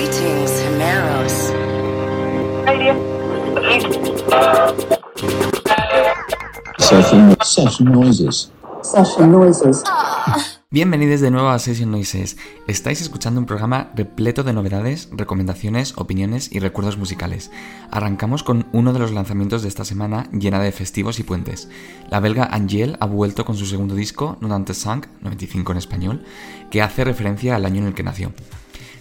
Greetings, Himeros. Session, session noises. Session noises. Bienvenidos de nuevo a Session Noises. Estáis escuchando un programa repleto de novedades, recomendaciones, opiniones y recuerdos musicales. Arrancamos con uno de los lanzamientos de esta semana llena de festivos y puentes. La belga Angel ha vuelto con su segundo disco, Nonante Sang, 95 en español, que hace referencia al año en el que nació.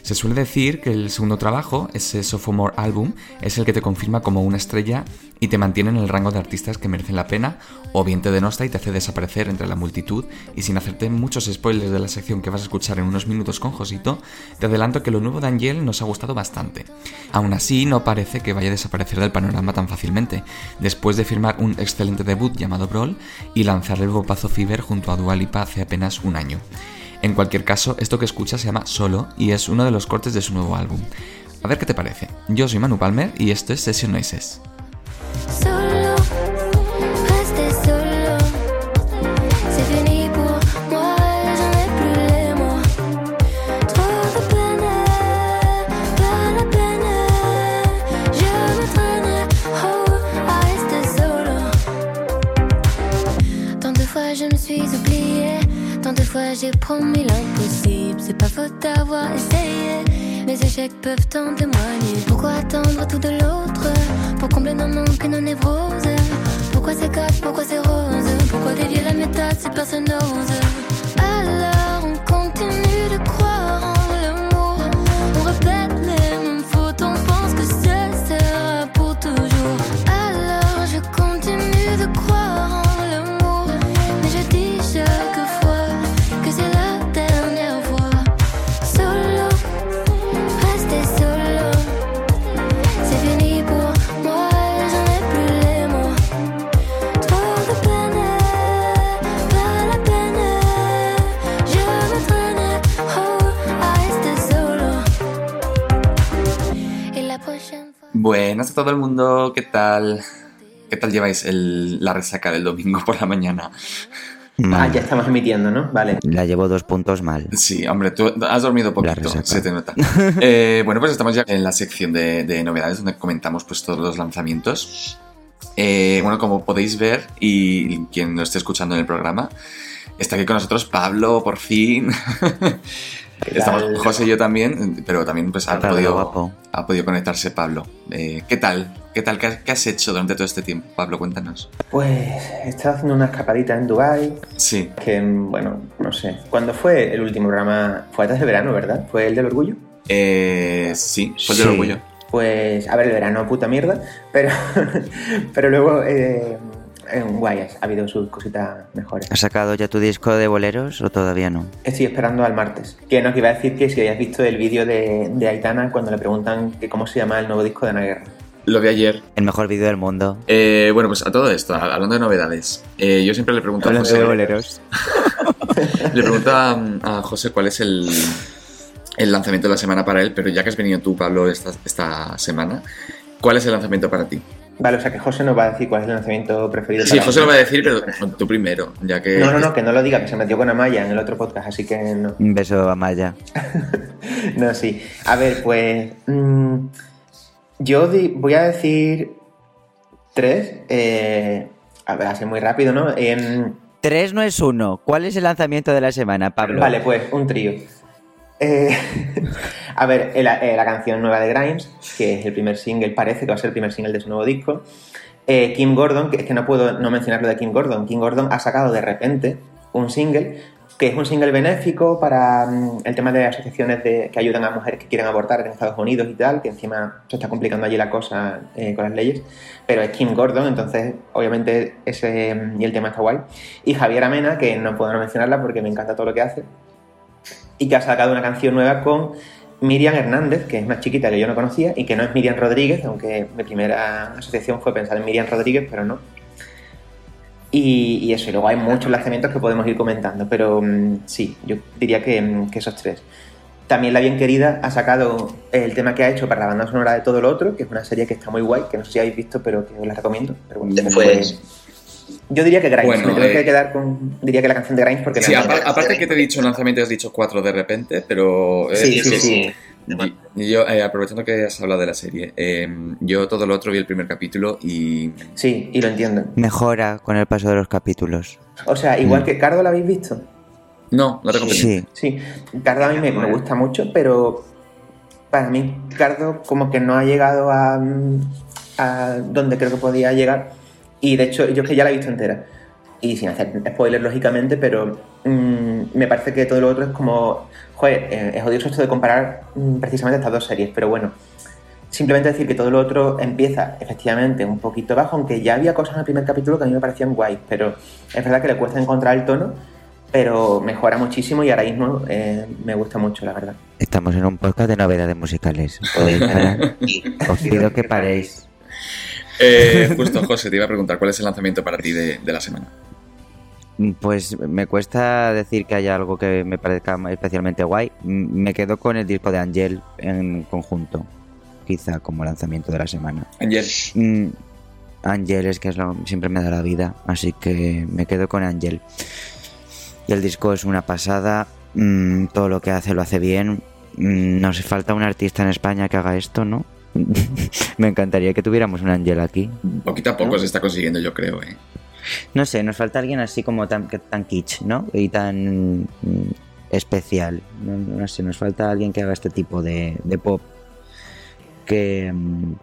Se suele decir que el segundo trabajo, ese sophomore album, es el que te confirma como una estrella y te mantiene en el rango de artistas que merecen la pena, o bien te denosta y te hace desaparecer entre la multitud, y sin hacerte muchos spoilers de la sección que vas a escuchar en unos minutos con Josito, te adelanto que lo nuevo de Angel nos ha gustado bastante. Aún así, no parece que vaya a desaparecer del panorama tan fácilmente, después de firmar un excelente debut llamado Brawl y lanzar el bopazo Fever junto a Dua Lipa hace apenas un año. En cualquier caso, esto que escuchas se llama Solo y es uno de los cortes de su nuevo álbum. A ver qué te parece. Yo soy Manu Palmer y esto es Session Noises. J'ai promis l'impossible. C'est pas faute d'avoir essayé, mes échecs peuvent en témoigner. Pourquoi attendre tout de l'autre pour combler nos manques et nos névroses? Pourquoi c'est casse, pourquoi c'est rose Pourquoi dévier la méthode si personne n'ose? Alors todo el mundo, ¿qué tal? ¿Qué tal lleváis el- la resaca del domingo por la mañana? Ah, Mal. ya estamos emitiendo, ¿no? Vale. La llevo dos puntos mal. Sí, hombre, tú has dormido poquito, se te nota. Eh, bueno, pues estamos ya en la sección de, de novedades donde comentamos pues todos los lanzamientos. Eh, bueno, como podéis ver, y quien lo esté escuchando en el programa, está aquí con nosotros Pablo, por fin. ¿Qué Estamos? José y yo también, pero también pues ha podido, ha podido conectarse Pablo. Eh, ¿Qué tal? ¿Qué tal? ¿Qué has, qué has hecho durante todo este tiempo, Pablo? Cuéntanos. Pues he estado haciendo una escapadita en Dubai Sí, que, bueno, no sé. ¿Cuándo fue el último programa? Fue antes de verano, ¿verdad? ¿Fue el del orgullo? eh, sí, fue el del Sí. orgullo. Pues, a ver, el verano, puta mierda, pero, pero luego eh, en Guayas ha habido sus cositas mejores. ¿Has sacado ya tu disco de boleros o todavía no? Estoy esperando al martes. Que no, que iba a decir que si habías visto el vídeo de, de Aitana cuando le preguntan que cómo se llama el nuevo disco de Ana Guerra. Lo vi ayer. El mejor vídeo del mundo. Eh, bueno, pues a todo esto, hablando de novedades, eh, yo siempre le pregunto a José, boleros. le pregunto a, a José cuál es el, el lanzamiento de la semana para él, pero ya que has venido tú, Pablo, esta, esta semana, ¿cuál es el lanzamiento para ti? Vale, o sea que José nos va a decir cuál es el lanzamiento preferido. Sí, para José lo va a decir, pero tú primero, ya que... No, no, no, que no lo diga, que se metió con Amaya en el otro podcast, así que no. Un beso a Maya. No, sí. A ver, pues. mm, yo di- voy a decir tres. eh, a ver, así muy rápido, ¿no? Em, Tres no es uno. ¿Cuál es el lanzamiento de la semana, Pablo? vale, pues un trío. Eh, a ver, eh, la, eh, la canción nueva de Grimes, que es el primer single, parece que va a ser el primer single de su nuevo disco. Kim Gordon, que es que no puedo no mencionarlo de Kim Gordon. Kim Gordon ha sacado de repente un single que es un single benéfico para mm, el tema de asociaciones de, que ayudan a mujeres que quieren abortar en Estados Unidos y tal, que encima se está complicando allí la cosa con las leyes, pero es Kim Gordon, entonces obviamente ese mm, y el tema está guay. Y Javier Amena, que no puedo no mencionarla porque me encanta todo lo que hace, y que ha sacado una canción nueva con Miriam Hernández, que es una chiquita que yo no conocía, y que no es Miriam Rodríguez, aunque mi primera asociación fue pensar en Miriam Rodríguez, pero no. Y, y eso, y luego hay muchos lanzamientos que podemos ir comentando, pero mm, sí, yo diría que, mm, que esos tres. También La Bien Querida ha sacado el tema que ha hecho para la banda sonora de todo lo otro, que es una serie que está muy guay, que no sé si habéis visto, pero que os la recomiendo. Pero bueno, ¿De fue- pues? Yo diría que Grimes, Bueno, me tengo eh, que quedar con. Diría que la canción de Grimes porque Sí, aparte que te he dicho lanzamiento, has dicho cuatro de repente, pero... eh, Sí, sí, sí, sí. Y- Yo, eh, aprovechando que has hablado de la serie, eh, yo todo lo otro vi el primer capítulo y Sí, y lo entiendo. Mejora con el paso de los capítulos. O sea, Mm. igual que Cardo, ¿la habéis visto? no, no te Sí. Sí, Cardo a mí me, me gusta mucho, pero para mí Cardo como que no ha llegado a, mm, a donde creo que podía llegar. Y de hecho, yo es que ya la he visto entera. Y sin hacer spoilers, lógicamente, pero mm, me parece que todo lo otro es como... Joder, eh, es odioso esto de comparar mm, precisamente estas dos series, pero bueno. Simplemente decir que todo lo otro empieza efectivamente un poquito bajo, aunque ya había cosas en el primer capítulo que a mí me parecían guays, pero es verdad que le cuesta encontrar el tono, pero mejora muchísimo y ahora mismo eh, me gusta mucho, la verdad. Estamos en un podcast de novedades musicales. Os pido que paréis. Eh, justo, José, te iba a preguntar cuál es el lanzamiento para ti de, de la semana. Pues me cuesta decir que haya algo que me parezca especialmente guay. Me quedo con el disco de Angel en conjunto, quizá como lanzamiento de la semana. Angel, Mm, Angel es que es lo- siempre me da la vida, así que me quedo con Angel. Y el disco es una pasada, mm, todo lo que hace lo hace bien. Mm, Nos falta un artista en España que haga esto, ¿no? me encantaría que tuviéramos un Angel aquí. poquito a poco se está consiguiendo, yo creo. ¿eh? No sé, nos falta alguien así como tan, tan kitsch, ¿no? Y tan mm, especial. No, no sé, nos falta alguien que haga este tipo de, de pop que, mm,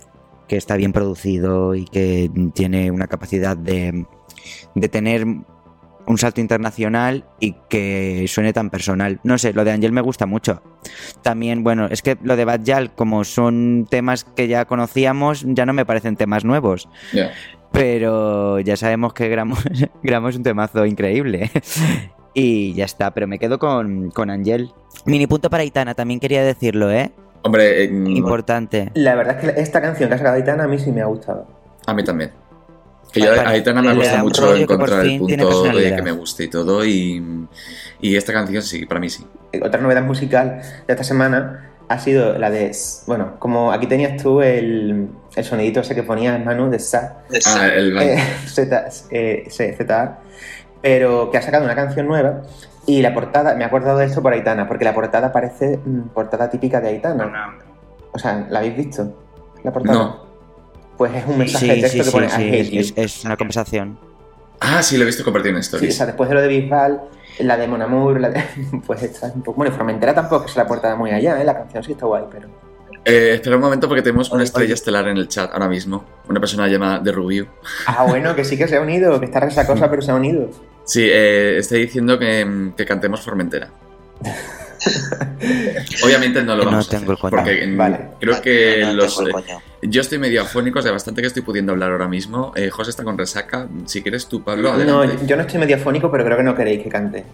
que está bien producido y que tiene una capacidad de, de tener un salto internacional y que suene tan personal. No sé, lo de Angel me gusta mucho. También, bueno, es que lo de Bad Yal, como son temas que ya conocíamos, ya no me parecen temas nuevos. Pero ya sabemos que Gramo, Gramo es un temazo increíble. Y ya está, pero me quedo con, con Angel. Mini punto para Itana, también quería decirlo, ¿eh? Hombre, eh, Importante. La verdad es que esta canción que ha sacado Aitana a mí sí me ha gustado. a mí también. Que yo Vale, a Aitana me un mucho encontrar el punto de que me guste y todo. Y, y esta canción sí, para mí sí. Otra novedad musical de esta semana ha sido la de, bueno, como aquí tenías tú el, el sonidito ese que ponías, Manu, de Sa, Ah, el eh, Z, eh, ZA, pero que ha sacado una canción nueva y la portada, me he acordado de esto por Aitana, porque la portada parece mm, portada típica de Aitana. O sea, ¿la habéis visto? La portada. No. Pues es un mensaje Sí, de texto sí, que pone sí, I hate es, you. es- es una conversación. Ah, sí, lo he visto compartido en Sí, o stories. sea, después de lo de Bisbal, la de Mon Amour, la de... pues esta es un poco... Bueno, y Formentera tampoco es la portada muy allá, ¿eh? La canción sí está guay, pero... Eh, espera un momento porque tenemos una estrella estelar en el chat ahora mismo. Una persona llamada de Rubio. Ah, bueno, que sí que se ha unido, que está resacosa, pero se ha unido. Sí, eh, está diciendo que, que cantemos Formentera. Obviamente no lo No vamos a tengo hacer, porque Vale. creo que No los, tengo el coño. yo estoy medio afónico, o sea, bastante que estoy pudiendo hablar ahora mismo. Eh, José está con resaca. Si quieres tú, Pablo, No, yo no estoy mediafónico, pero creo que no queréis que cante.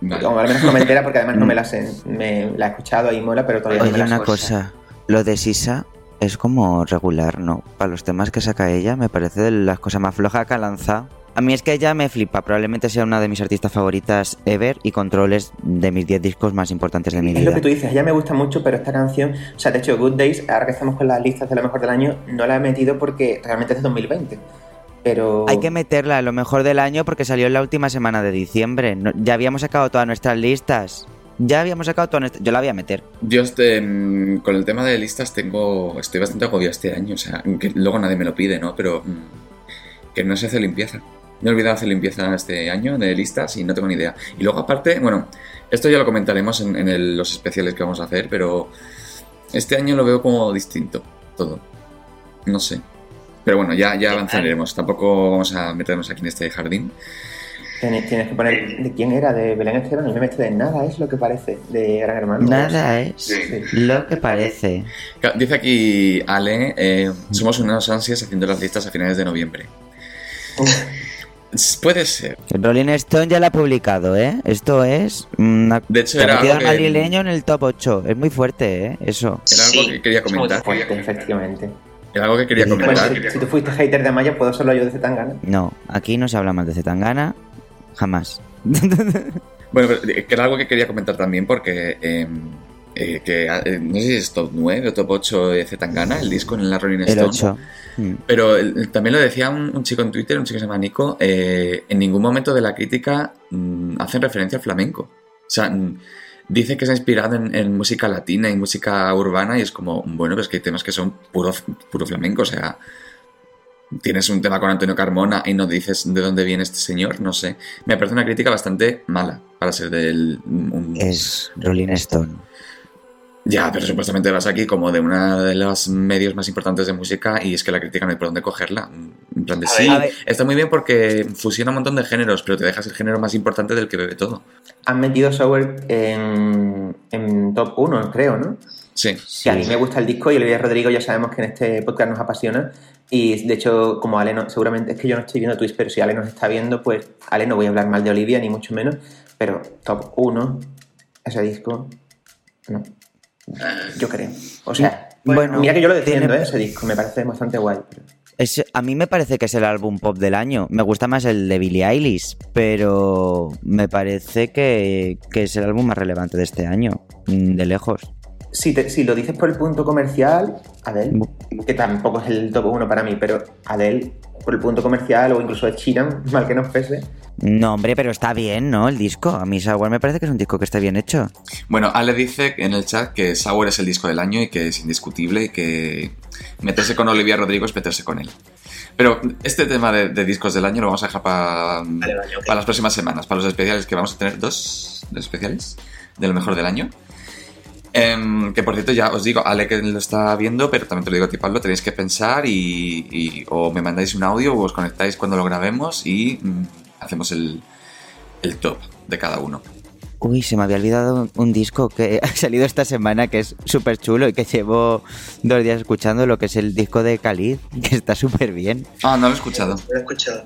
Vale. O al menos Formentera, porque además no me la sé. Me la he escuchado y mola, pero todavía no me Oye, la una cosa. Lo de Sisa es como regular, ¿no? Para los temas que saca ella, me parece de las cosas más flojas que ha lanzado. A mí es que ella me flipa. Probablemente sea una de mis artistas favoritas ever y controles de mis 10 discos más importantes de mi Es lo vida. que tú dices, ella me gusta mucho, pero esta canción, o sea, de hecho, Good Days, ahora que estamos con las listas de lo mejor del año, no la he metido porque realmente es de 2020. Pero. Hay que meterla a lo mejor del año porque salió en la última semana de diciembre. No- ya habíamos sacado todas nuestras listas. Ya habíamos sacado todas nuestras... Yo la voy a meter. Yo este, mm, con el tema de listas tengo estoy bastante agobiado este año, o sea, que luego nadie me lo pide, ¿no? Pero mm, que no se hace limpieza. Me he olvidado hacer limpieza este año de listas y no tengo ni idea. Y luego aparte, bueno, esto ya lo comentaremos en, en el- los especiales que vamos a hacer, pero este año lo veo como distinto, todo. No sé. Pero bueno, ya, ya avanzaremos. Tampoco vamos a meternos aquí en este jardín. Tienes, tienes que poner. ¿De quién era? De Belén Esteban. No me meto de nada, es lo que parece. De Gran Hermano. Nada es Sí. lo que parece. Dice aquí Ale, eh, somos unos ansias haciendo las listas a finales de noviembre. Puede ser. El Rolling Stone ya la ha publicado, ¿eh? Esto es... Una... De hecho, era algo al que- madrileño en el top 8. Es muy fuerte, ¿eh? Eso. Era algo que quería comentar. Fuerte, efectivamente. Era algo que quería Bueno, comentar. si, si tú fuiste hater de Amaya, puedo serlo yo de Zetangana. No, aquí no se habla más de Zetangana. Jamás. Bueno, pero, eh, que era algo que quería comentar también porque eh, eh, que eh, no sé si es top 9 o top 8 de Zetangana, el disco en la Rolling El Stone. 8. Mm. Pero el- también lo decía un, un chico en Twitter, un chico que se llama Nico, eh, en ningún momento de la crítica mm, hacen referencia al flamenco. O sea, mm, dice que se ha inspirado en, en música latina y música urbana y es como, bueno, pues que hay temas que son puro, puro flamenco, o sea, tienes un tema con Antonio Carmona y no dices de dónde viene este señor, no sé. Me parece una crítica bastante mala para ser del... un- Es Rolling Stone. Ya, pero supuestamente vas aquí como de una de los medios más importantes de música y es que la crítica no hay por dónde cogerla. En plan de A sí, ver, está muy bien porque fusiona un montón de géneros, pero te dejas el género más importante del que bebe todo. Han metido Sour en, en top 1, creo, ¿no? Sí. Que a mí me gusta el disco y Olivia Rodrigo ya sabemos que en este podcast nos apasiona. Y de hecho, como Ale no, seguramente es que yo no estoy viendo Twitch, pero si Ale nos está viendo, pues Ale no voy a hablar mal de Olivia, ni mucho menos. Pero top 1, ese disco, no. Yo creo. O sea, Bueno, mira que yo lo defiendo, tiene- ¿eh? ese disco, me parece bastante guay. Es, a mí me parece que es el álbum pop del año. Me gusta más el de Billie Eilish, pero me parece que, que es el álbum más relevante de este año, mm, de lejos. Si, te- si lo dices por el punto comercial, Adele, que tampoco es el top 1 para mí, pero Adele, por el punto comercial o incluso de China, mal que nos pese, No, hombre, pero está bien, ¿no? El disco. A mí Sour me parece que es un disco que está bien hecho. Bueno, Ale dice en el chat que Sour es el disco del año y que es indiscutible y que meterse con Olivia Rodrigo es meterse con él. Pero este tema de, de discos del año lo vamos a dejar para Vale, vale, ok. las próximas semanas, para los especiales que vamos a tener dos especiales de lo mejor del año. Em, que por cierto, ya os digo, Ale que lo está viendo, pero también te lo digo a ti, Pablo, tenéis que pensar y, y- o me mandáis un audio o os conectáis cuando lo grabemos y mm, hacemos el, el top de cada uno. Uy, se me había olvidado un disco que ha salido esta semana que es súper chulo y que llevo dos días escuchando, lo que es el disco de Khalid, que está súper bien. Ah, no lo he escuchado. Lo he escuchado.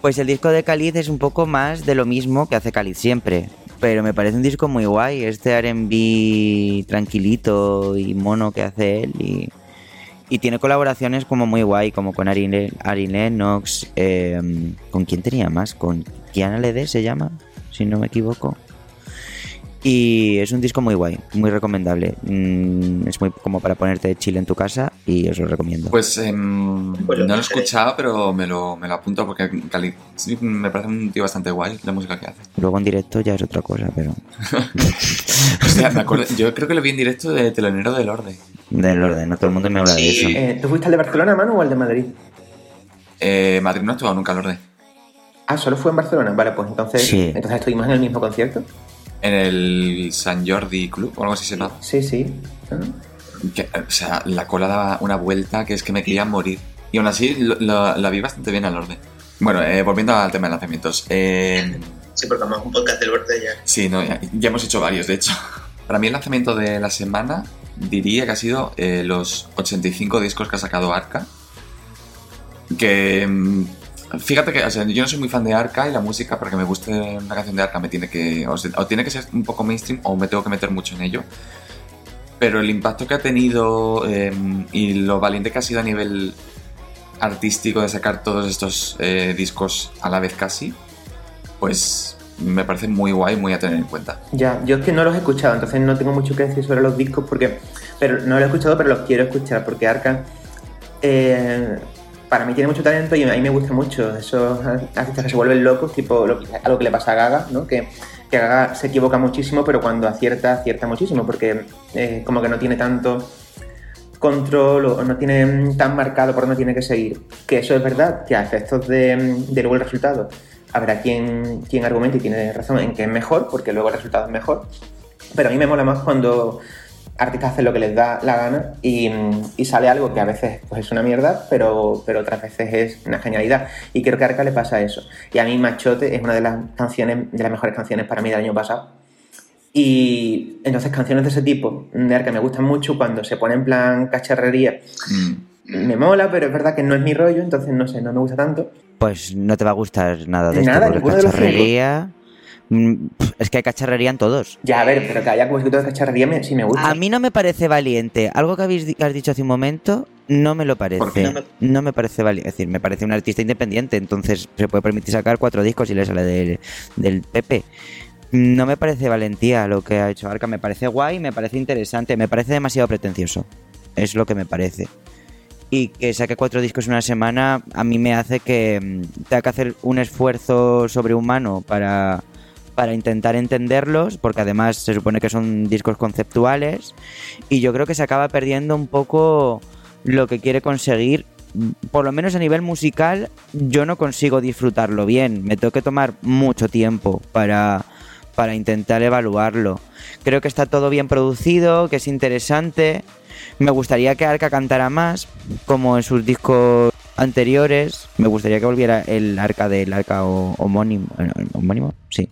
Pues el disco de Khalid es un poco más de lo mismo que hace Khalid siempre. Pero me parece un disco muy guay, este RB tranquilito y mono que hace él. Y, y tiene colaboraciones como muy guay, como con Ari, Le- Ari Lennox. eh, ¿Con quién tenía más? Con Kiana Lede se llama, si no me equivoco. Y es un disco muy guay, muy recomendable. Mm, es muy como para ponerte de chile en tu casa y os lo recomiendo. Pues lo no lo he escuchado, pero me lo, me lo apunto porque Cali sí, me parece un tío bastante guay la música que hace. Luego en directo ya es otra cosa, pero... Hostia, me acuerdo, yo creo que lo vi en directo de Telonero del Orde. Del orden, no todo el mundo me habla de Sí. eso. Eh, ¿Tú fuiste al de Barcelona, Manu, o al de Madrid? Eh, Madrid no ha actuado nunca al Orde. Ah, solo fue en Barcelona. Vale, pues entonces, Sí. entonces estuvimos en el mismo concierto. En el San Jordi Club o algo así se llama. Sí, sí. Que, o sea, la cola daba una vuelta que es que me quería morir. Y aún así lo- lo- la vi bastante bien al Orde. Bueno, eh, volviendo al tema de lanzamientos. Eh, Sí, porque vamos a un podcast del borde ya. Sí, no, ya, ya hemos hecho varios, de hecho. Para mí el lanzamiento de la semana diría que ha sido eh, los 85 discos que ha sacado Arca. Que mm, fíjate que o sea, yo no soy muy fan de Arca y la música para que me guste una canción de Arca me tiene que o, se- o tiene que ser un poco mainstream o me tengo que meter mucho en ello. Pero el impacto que ha tenido eh, y lo valiente que ha sido a nivel artístico de sacar todos estos eh, discos a la vez casi, pues me parece muy guay, muy a tener en cuenta. Ya, yo es que no los he escuchado, entonces no tengo mucho que decir sobre los discos porque. Pero no los he escuchado, pero los quiero escuchar porque Arca. eh, para mí tiene mucho talento y a mí me gusta mucho esos artistas que se vuelven locos, tipo lo, que- algo que le pasa a Gaga, ¿no? Que, que Gaga se equivoca muchísimo, pero cuando acierta, acierta muchísimo, porque eh, como que no tiene tanto control o no tiene mm, tan marcado por dónde tiene que seguir. Que eso es verdad, que a efectos de, mm, de luego el resultado habrá quien, quien argumente y tiene razón en que es mejor, porque luego el resultado es mejor. Pero a mí me mola más cuando artistas hacen lo que les da la gana y, y sale algo que a veces pues, es una mierda, pero, pero otras veces es una genialidad. Y creo que a Arca le pasa eso. Y a mí Machote es una de las canciones, de las mejores canciones para mí del año pasado. Y entonces canciones de ese tipo de Arca me gustan mucho cuando se pone en plan cacharrería. Mm. Me mola, pero es verdad que no es mi rollo, entonces no sé, no me gusta tanto. Pues no te va a gustar nada de Nada, esto, ninguno porque de los cacharrería... mm, Es que hay cacharrería en todos. Ya, a ver, pero que haya poquito de cacharrería me, sí me gusta. A mí no me parece valiente. Algo que habéis que has dicho hace un momento no me lo ¿Por parece. qué? No me parece valiente. Es decir, me parece un artista independiente, entonces se puede permitir sacar cuatro discos y le sale del, del Pepe. No me parece valentía lo que ha hecho Arca. Me parece guay, me parece interesante, me parece demasiado pretencioso. Es lo que me parece. Y que saque cuatro discos en una semana a mí me hace que mm, tenga que hacer un esfuerzo sobrehumano para, para intentar entenderlos, porque además se supone que son discos conceptuales, y yo creo que se acaba perdiendo un poco lo que quiere conseguir. Por lo menos a nivel musical, yo no consigo disfrutarlo bien. Me tengo que tomar mucho tiempo para, para intentar evaluarlo. Creo que está todo bien producido, que es interesante. Me gustaría que Arca cantara más, como en sus discos anteriores. Me gustaría que volviera el Arca del Arca homónimo. ¿Homónimo? Sí.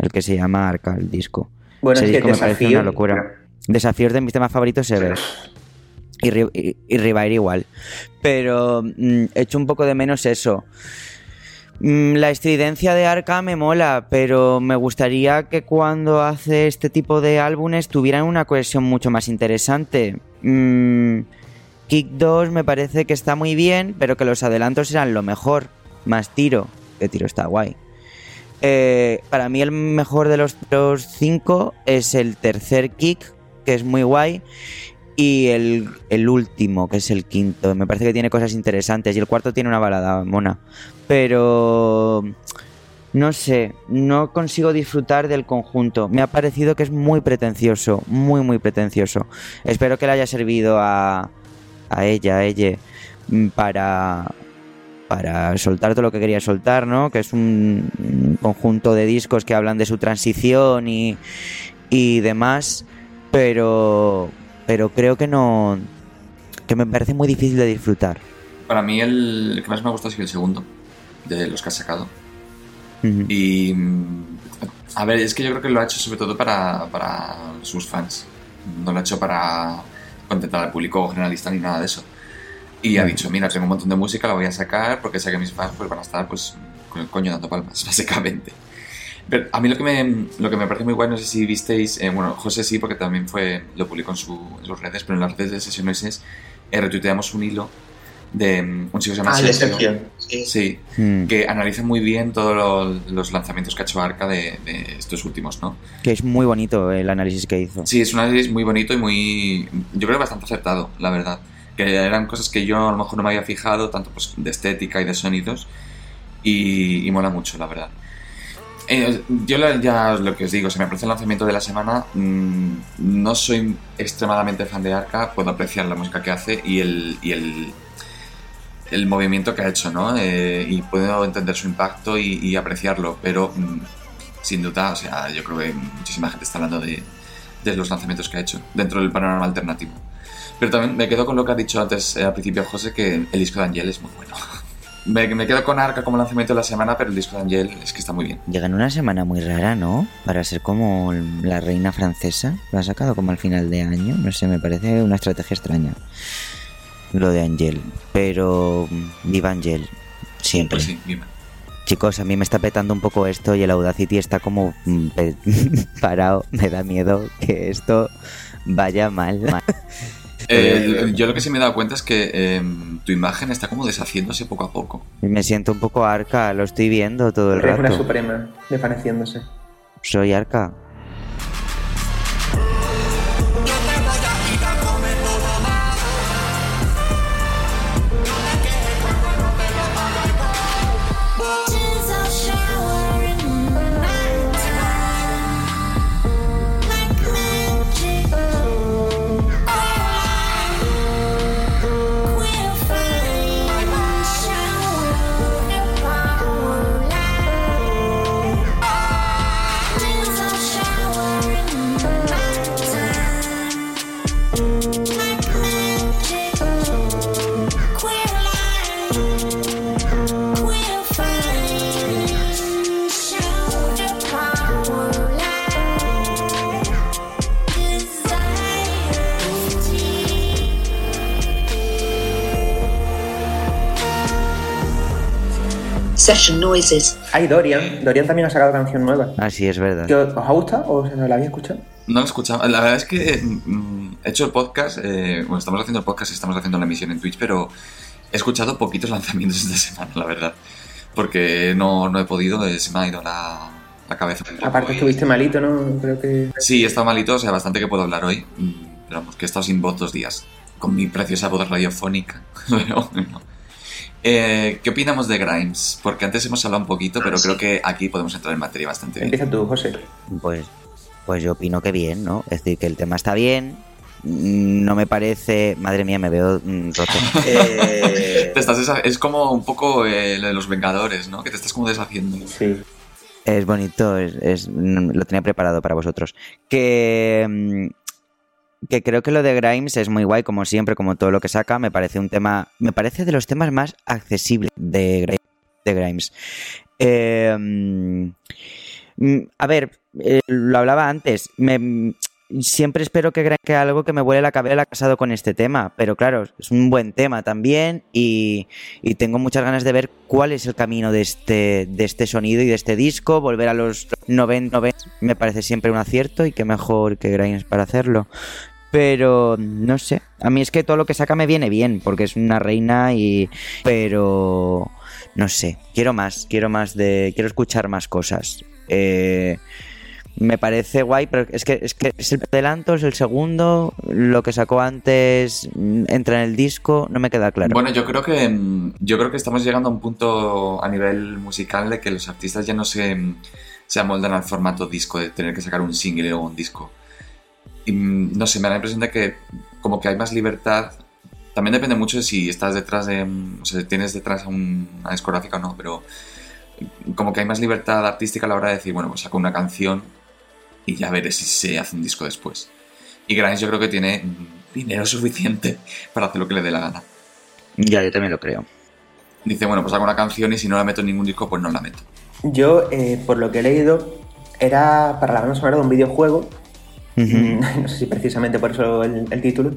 El que se llama Arca, el disco. Bueno, Ese es que disco me parece una locura. Desafíos de mis temas favoritos ever. Y, y, y igual. Pero mm, echo un poco de menos eso. Mm, La estridencia de Arca me mola, pero me gustaría que cuando hace este tipo de álbumes tuvieran una cohesión mucho más interesante. Mm, Kick 2 me parece que está muy bien, pero que los adelantos eran lo mejor. Más tiro, que tiro está guay. Eh, para mí el mejor de los, cinco es el tercer kick, que es muy guay, y el, último, que es el quinto. Me parece que tiene cosas interesantes, y el cuarto tiene una balada mona. Pero... No sé, no consigo disfrutar del conjunto. Me ha parecido que es muy pretencioso, muy, muy pretencioso. Espero que le haya servido a, a ella, a ella, para, para soltar todo lo que quería soltar, ¿no? Que es un, un conjunto de discos que hablan de su transición y, y demás, pero, pero creo que no, que me parece muy difícil de disfrutar. Para mí el, el que más me ha gustado ha sido el segundo, de los que has sacado. Y. mm, A ver, es que yo creo que lo ha hecho sobre todo para, para sus fans. No lo ha hecho para contentar al público generalista ni nada de eso. Y ha dicho, mira, tengo un montón de música, la voy a sacar porque sé que mis fans pues, van a estar pues, con el coño dando palmas, básicamente. Pero a mí lo que me, lo que me parece muy guay, no sé si visteis, eh, bueno, José sí, porque también fue, lo publicó en, su- en sus redes, pero en las redes de Session Noises eh, retuiteamos un hilo de mm, un chico que se llama Ah, Sergio. Sí. Sí, Mm. que analiza muy bien todos los, los lanzamientos que ha hecho Arca de, de estos últimos, ¿no? Que es muy bonito el análisis que hizo. Sí, es un análisis muy bonito y muy, yo creo bastante acertado, la verdad. Que eran cosas que yo a lo mejor no me había fijado, tanto pues de estética y de sonidos, y, y mola mucho, la verdad. Eh, yo ya lo que os digo, se me parece el lanzamiento de la semana. mm, no soy extremadamente fan de Arca, puedo apreciar la música que hace y el, y el, el movimiento que ha hecho, ¿no? Eh, y puedo entender su impacto y, y apreciarlo, pero mm, sin duda, o sea, yo creo que muchísima gente está hablando de, de los lanzamientos que ha hecho dentro del panorama alternativo. Pero también me quedo con lo que ha dicho antes eh, al principio José, que el disco de Angel es muy bueno. Me, me quedo con Arca como lanzamiento de la semana, pero el disco de Angel es que está muy bien. Llega en una semana muy rara, ¿no? Para ser como la reina francesa. Lo ha sacado como al final de año. No sé, me parece una estrategia extraña. Lo de Angel. Pero mm, viva Angel. Siempre. Pues sí, bien. Chicos, a mí me está petando un poco esto y el Audacity está como mm, parado. Me da miedo que esto vaya mal. mal. Eh, yo lo que sí me he dado cuenta es que eh, tu imagen está como deshaciéndose poco a poco. Me siento un poco arca, lo estoy viendo todo el Es una rato. suprema, desvaneciéndose. Soy arca. Session noises. Hay Dorian. Dorian también ha sacado canción nueva. Ah, sí, es verdad. ¿Qué ¿Os ha gustado o se la había escuchado? No lo he escuchado. La verdad es que mm, he hecho el podcast, eh, bueno, estamos haciendo el podcast y estamos haciendo la emisión en Twitch, pero he escuchado poquitos lanzamientos esta semana, la verdad. Porque no, no he podido, eh, se me ha ido la, la cabeza. Aparte estuviste malito, ¿no? Creo que... Sí, he estado malito, o sea, bastante que puedo hablar hoy. Pero vamos, que he estado sin voz dos días. Con mi preciosa voz radiofónica. Pero, bueno. Eh, ¿Qué opinamos de Grimes? Porque antes hemos hablado un poquito, pero Ah, creo sí. que aquí podemos entrar en materia bastante bien. Empieza tú, José. Pues, pues yo opino que bien, ¿no? Es decir, que el tema está bien. mm, No me parece. Madre mía, me veo mm, roto. Eh, Te estás es como un poco eh, lo de los Vengadores, ¿no? Que te estás como deshaciendo. Sí. Es bonito, es, es- mm, lo tenía preparado para vosotros. Que, que creo que lo de Grimes es muy guay, como siempre, como todo lo que saca. Me parece un tema, me parece de los temas más accesibles de, de Grimes. Eh, mm, a ver, eh, lo hablaba antes. Me, siempre espero que, Grimes- que algo que me vuele la cabeza casado con este tema, pero claro, es un buen tema también y, y tengo muchas ganas de ver cuál es el camino de este, de este sonido y de este disco. Volver a los 90, 90 me parece siempre un acierto y qué mejor que Grimes para hacerlo. Pero no sé, a mí es que todo lo que saca me viene bien porque es una reina y... Pero no sé, quiero más, quiero más de... Quiero escuchar más cosas. Eh, me parece guay, pero es que es que es el adelanto, es el segundo, lo que sacó antes mm, entra en el disco, no me queda claro. Bueno, yo creo que mm, yo creo que estamos llegando a un punto a nivel musical de que los artistas ya no se, mm, se amoldan al formato disco de tener que sacar un single o un disco. Y no sé, me da la impresión de que como que hay más libertad. También depende mucho de si estás detrás de, o sea, tienes detrás a un- una discográfica o no, pero como que hay más libertad artística a la hora de decir, bueno, pues saco una canción y ya veré si se hace un disco después. Y Grimes yo creo que tiene dinero suficiente para hacer lo que le dé la gana. Ya, yo también lo creo. Dice, bueno, pues hago una canción y si no la meto en ningún disco, pues no la meto. Yo, eh, por lo que he leído, era para la banda sonora de un videojuego. Mm, no sé si precisamente por eso el, el título.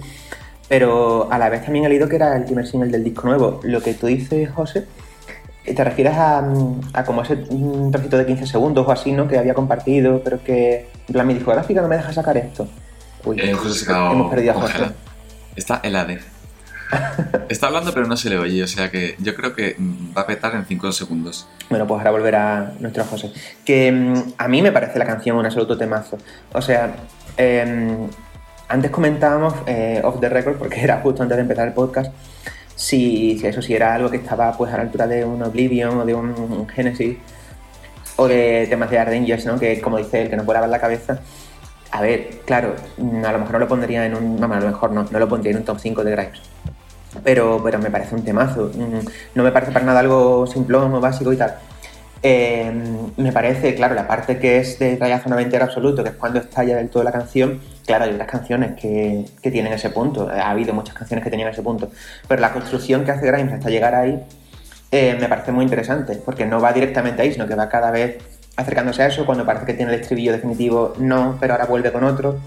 Pero a la vez también he leído que era el primer single del disco nuevo. Lo que tú dices, José, te refieres a, mm, a como ese trocito de 15 segundos o así, ¿no? Que había compartido, pero que en plan mi discográfica no me deja sacar esto. Uy, Eh, José se hemos perdido a José. Está helade. Está hablando pero no se le oye, o sea que yo creo que mm, va a petar en 5 segundos. Bueno, pues ahora volverá nuestro José. Que mm, a mí me parece la canción un absoluto temazo. O sea, em, antes comentábamos eh, off the record, porque era justo antes de empezar el podcast, si, si eso sí era algo que estaba pues a la altura de un Oblivion o de un Genesis o de temas de Ardengers, ¿no? Que como dice él, que nos volaba en la cabeza. A ver, claro, a lo mejor no lo pondría en un. Vamos, a lo mejor no, no lo pondría en un top 5 de Grimes. Pero, pero me parece un temazo. Mm, No me parece para nada algo simplón o básico y tal. Eh, me parece, claro, la parte que es de rayazo noventero absoluto, que es cuando estalla del todo la canción, claro, hay otras canciones que, que tienen ese punto. Ha habido muchas canciones que tenían ese punto. Pero la construcción que hace Grimes hasta llegar ahí eh, me parece muy interesante, porque no va directamente ahí, sino que va cada vez acercándose a eso. Cuando parece que tiene el estribillo definitivo, no, pero ahora vuelve con otro.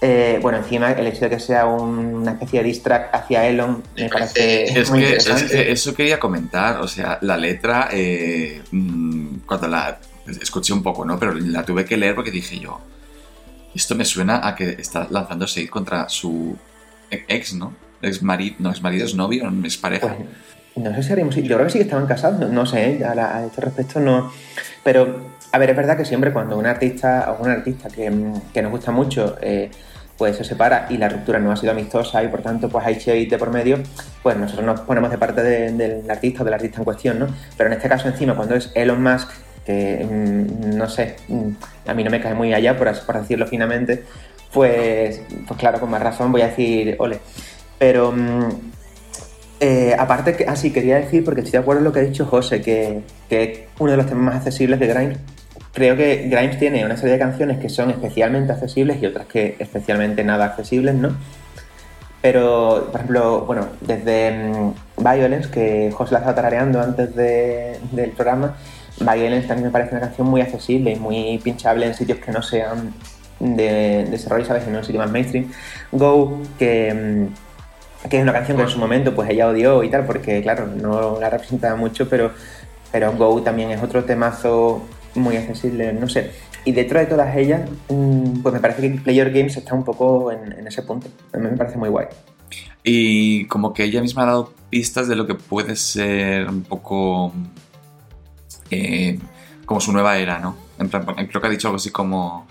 Eh, bueno, encima el hecho de que sea un- una especie de diss track hacia Elon me Me parece parece- Es muy que, es interesante. que eso quería comentar, o sea, la letra, eh, mm, cuando la escuché un poco, ¿no? Pero la tuve que leer porque dije yo, esto me suena a que está lanzándose contra su ex, ¿no? Ex marido, no, es marido, es novio, es pareja. Pues no sé si haremos. Yo creo que sí que estaban casados, no, sé, ¿eh? a, este respecto no. Pero, a ver, es verdad que siempre cuando un artista o un artista que, que nos gusta mucho eh, pues se separa y la ruptura no ha sido amistosa y por tanto pues hay shade de por medio, pues nosotros nos ponemos de parte de- del artista o del artista en cuestión, ¿no? Pero en este caso encima cuando es Elon Musk, que mm, no sé, mm, a mí no me cae muy allá por, decirlo finamente, pues, pues claro, con más razón voy a decir ole. Pero mm, eh, aparte, que, así quería decir, porque estoy de acuerdo en lo que ha dicho José, que, que es uno de los temas más accesibles de Grimes. Creo que Grimes tiene una serie de canciones que son especialmente accesibles y otras que especialmente nada accesibles, ¿no? Pero, por ejemplo, bueno, desde Violence, que José la estaba tarareando antes de- del programa, Violence también me parece una canción muy accesible y muy pinchable en sitios que no sean de desarrollo, ¿sabes? En un sitio más mainstream. Go, que, mm, que es una canción que en su momento pues ella odió y tal, porque claro, no la representaba mucho, pero, pero Go también es otro temazo muy accesible, no sé. Y dentro de todas ellas, mm, pues me parece que Player Games está un poco en, en ese punto. A mí me parece muy guay. Y como que ella misma ha dado pistas de lo que puede ser un poco eh, como su nueva era, ¿no? En plan, creo que ha dicho algo así como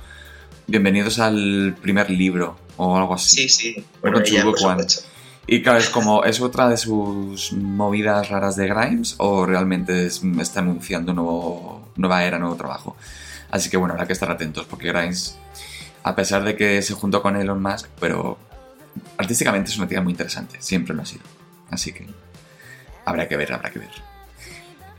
bienvenidos al primer libro o algo así. Sí, sí. Bueno, ella. Y claro, es como, ¿es otra de sus movidas raras de Grimes o realmente es- está anunciando nuevo, nueva era, nuevo trabajo? Así que bueno, habrá que estar atentos porque Grimes, a pesar de que se juntó con Elon Musk, pero artísticamente es una tía muy interesante, siempre lo ha sido. Así que habrá que ver, habrá que ver.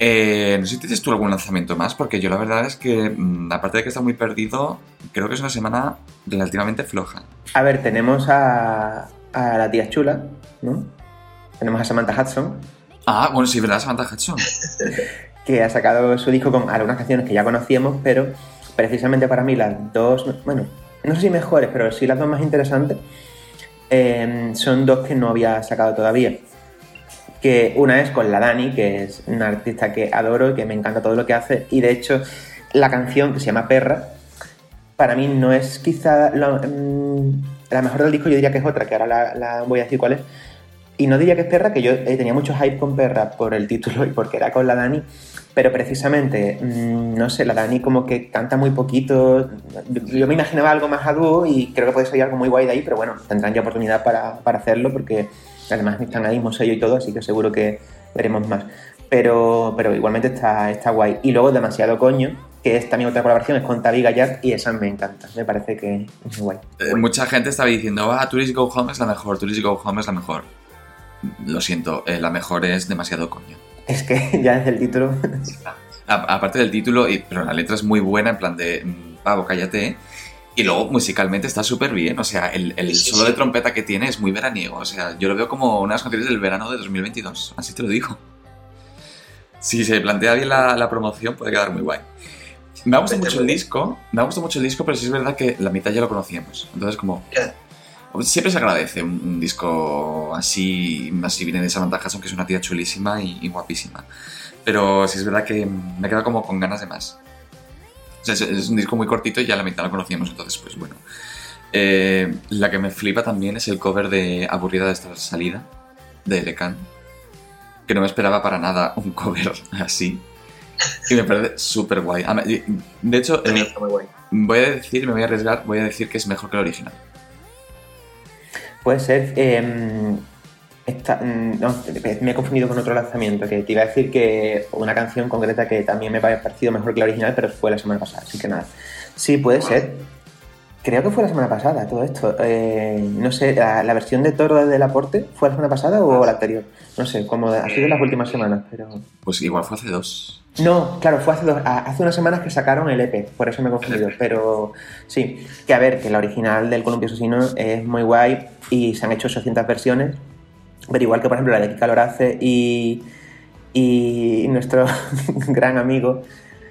Eh, no sé si tienes tú algún lanzamiento más, porque yo la verdad es que, mm, aparte de que está muy perdido, creo que es una semana relativamente floja. A ver, tenemos a, a la tía chula, ¿no? Tenemos a Samantha Hudson, Ah, bueno, sí, ¿verdad? Samantha Hudson. que ha sacado su disco con algunas canciones que ya conocíamos, pero precisamente para mí las dos, bueno, no sé si mejores, pero sí las dos más interesantes, eh, son dos que no había sacado todavía. Que una es con la Dani, que es una artista que adoro y que me encanta todo lo que hace, y de hecho la canción que se llama Perra, para mí no es quizá mm, la mejor del disco, yo diría que es otra, que ahora la, la voy a decir cuál es. Y no diría que es Perra, que yo eh, tenía mucho hype con Perra por el título y porque era con la Dani, pero precisamente, mm, no sé, la Dani como que canta muy poquito. Yo me imaginaba algo más a dúo y creo que puede salir algo muy guay de ahí, pero bueno, tendrán ya oportunidad para, para hacerlo porque además están ahí sello y todo, así que seguro que veremos más. Pero, pero igualmente está, está guay. Y luego Demasiado Coño, que es también otra colaboración, es con Tavi Gallard y esa me encanta, me parece que es muy guay. Eh, mucha gente estaba diciendo, ah, Tourist Go Home es la mejor, Tourist Go Home es la mejor. Lo siento, eh, la mejor es demasiado coño. Es que ya desde el título aparte del título, y- pero la letra es muy buena, en plan de, mm, pavo, cállate. Y luego musicalmente está súper bien, o sea, el, el Sí, solo sí. de trompeta que tiene es muy veraniego, o sea, yo lo veo como unas canciones del verano de 2022, así te lo digo. Si se plantea bien la, la promoción, puede quedar muy guay. Me ha gustado mucho el disco, me ha gustado mucho el disco, pero sí es verdad que la mitad ya lo conocíamos. Entonces, como. Siempre se agradece un, un disco así, así viene de Samantha Hudson, que es una tía chulísima y, y guapísima. Pero sí es verdad que me he quedado como con ganas de más. Sea, es, es un disco muy cortito y ya la mitad lo conocíamos, entonces pues bueno. Eh, la que me flipa también es el cover de Aburrida de esta salida, de Lecan. Que no me esperaba para nada un cover así. Y me parece súper guay. Ah, De hecho, eh, está muy guay. voy a decir, me voy a arriesgar, voy a decir que es mejor que el original. Puede ser. eh, esta- mm, no, me he confundido con otro lanzamiento, que te iba a decir que una canción concreta que también me ha parecido mejor que la original, pero fue la semana pasada, así que nada. Sí, puede ser. Creo que fue la semana pasada todo esto. Eh, no sé, la, la versión de Toro del Aporte fue la semana pasada o la anterior. No sé, como ha sido las últimas semanas, pero... Pues igual fue hace dos. No, claro, fue hace, dos, hace unas semanas que sacaron el EP, por eso me he confundido. Pero sí, que a ver, que la original del Columpio Asesino es muy guay y se han hecho 800 versiones, pero igual que por ejemplo la de Kika Lorace y, y nuestro gran amigo.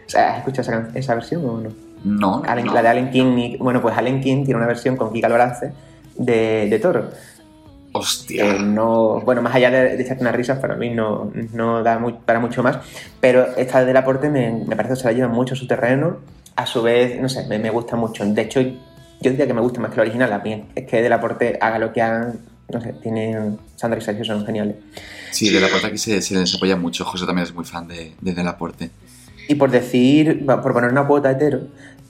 O sea, ¿Has escuchado esa, esa versión o no? No, no. La de Allen King. Bueno, pues Allen King tiene una versión con Kika Lorace de, de Toro. Hostia. que no, bueno, más allá de, de echarte unas risas, para mí no, no da muy- para mucho más, pero esta del aporte me, me parece que se la lleva mucho a su terreno, a su vez, no sé, me, me gusta mucho, de hecho yo diría que me gusta más que la original, a mí es que del aporte haga lo que hagan, no sé, tienen, Sandra y Sergio son geniales. Sí, de la puerta aquí se, se les apoya mucho. José también es muy fan de, de Del Aporte. Y por decir, por poner una cuota hetero,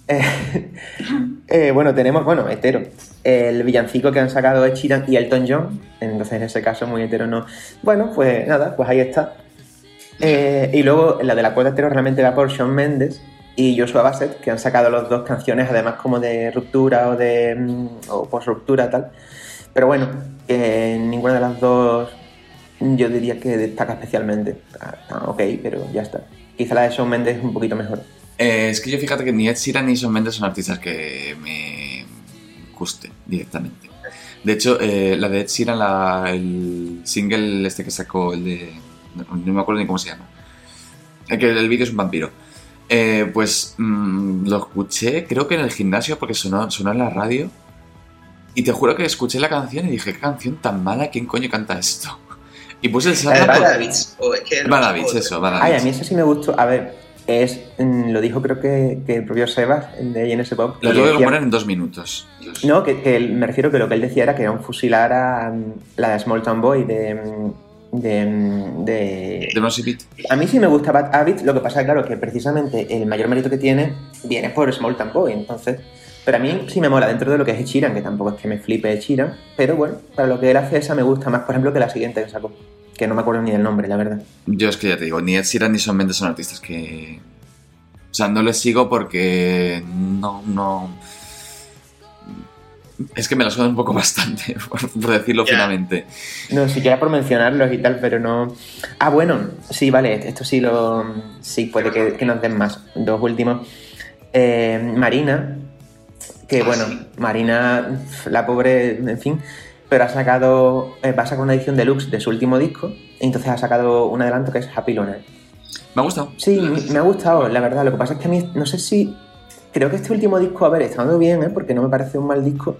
eh, eh, bueno, tenemos, bueno, hetero, el villancico que han sacado es Sheeran y Elton John, entonces en ese caso muy hetero no. Bueno, pues nada, pues ahí está. Eh, y luego la de la cuota hetero realmente va por Shawn Mendes y Joshua Bassett, que han sacado las dos canciones, además como de ruptura o de mm, o post ruptura tal. Pero bueno, ninguna de las dos yo diría que destaca especialmente. Ah, ah, ok, pero ya está. Quizá la de Shawn Mendes es un poquito mejor. Eh, es que yo fíjate que ni Ed Sheeran ni Shawn Mendes son artistas que me gusten directamente. De hecho, eh, la de Ed Sheeran, la- el single este que sacó, el de... No, no me acuerdo ni cómo se llama. El que el vídeo es un vampiro. Eh, pues mm, lo escuché, creo que en el gimnasio, porque sonó, sonó en la radio. Y te juro que escuché la canción y dije, qué canción tan mala, ¿quién coño canta esto? Y puse el por- Badavich, o es que... Badavich, eso, Badavich. Ay, a mí ese sí me gustó. A ver, es mm, lo dijo creo que, que el propio Sebas, de INS Pop. Lo tuve que poner en dos minutos. Dios. No, que, que él- me refiero que lo que él decía era que era un fusilar a la de Small Town Boy de. mm, de, mm, de- De Mossy Beat. A mí sí me gusta Bad Habits, lo que pasa es claro que precisamente el mayor mérito que tiene viene por Small Town Boy, entonces Pero a mí sí me mola dentro de lo que es Echiran, que tampoco es que me flipe Echiran, pero bueno, para lo que él hace esa me gusta más, por ejemplo, que la siguiente que sacó, que no me acuerdo ni del nombre, la verdad. Yo es que ya te digo, ni Ed Sheeran ni Shawn Mendes son artistas que... O sea, no les sigo porque no, no... Es que me la suena un poco bastante, por, por decirlo Ya. finamente. No, siquiera por mencionarlos y tal, pero no. Ah, bueno, sí, vale, esto sí lo. Sí, puede que, que nos den más. Dos últimos. Eh, Marina, que Ah, bueno. Marina, la pobre, en fin, pero ha sacado. eh, va a sacar una edición deluxe de su último disco, y entonces ha sacado un adelanto que es Happy Loner. Me ha gustado. Sí, me ha gustado, la verdad. Lo que pasa es que a mí, no sé si. Creo que este último disco, a ver, está dando bien, ¿eh? porque no me parece un mal disco.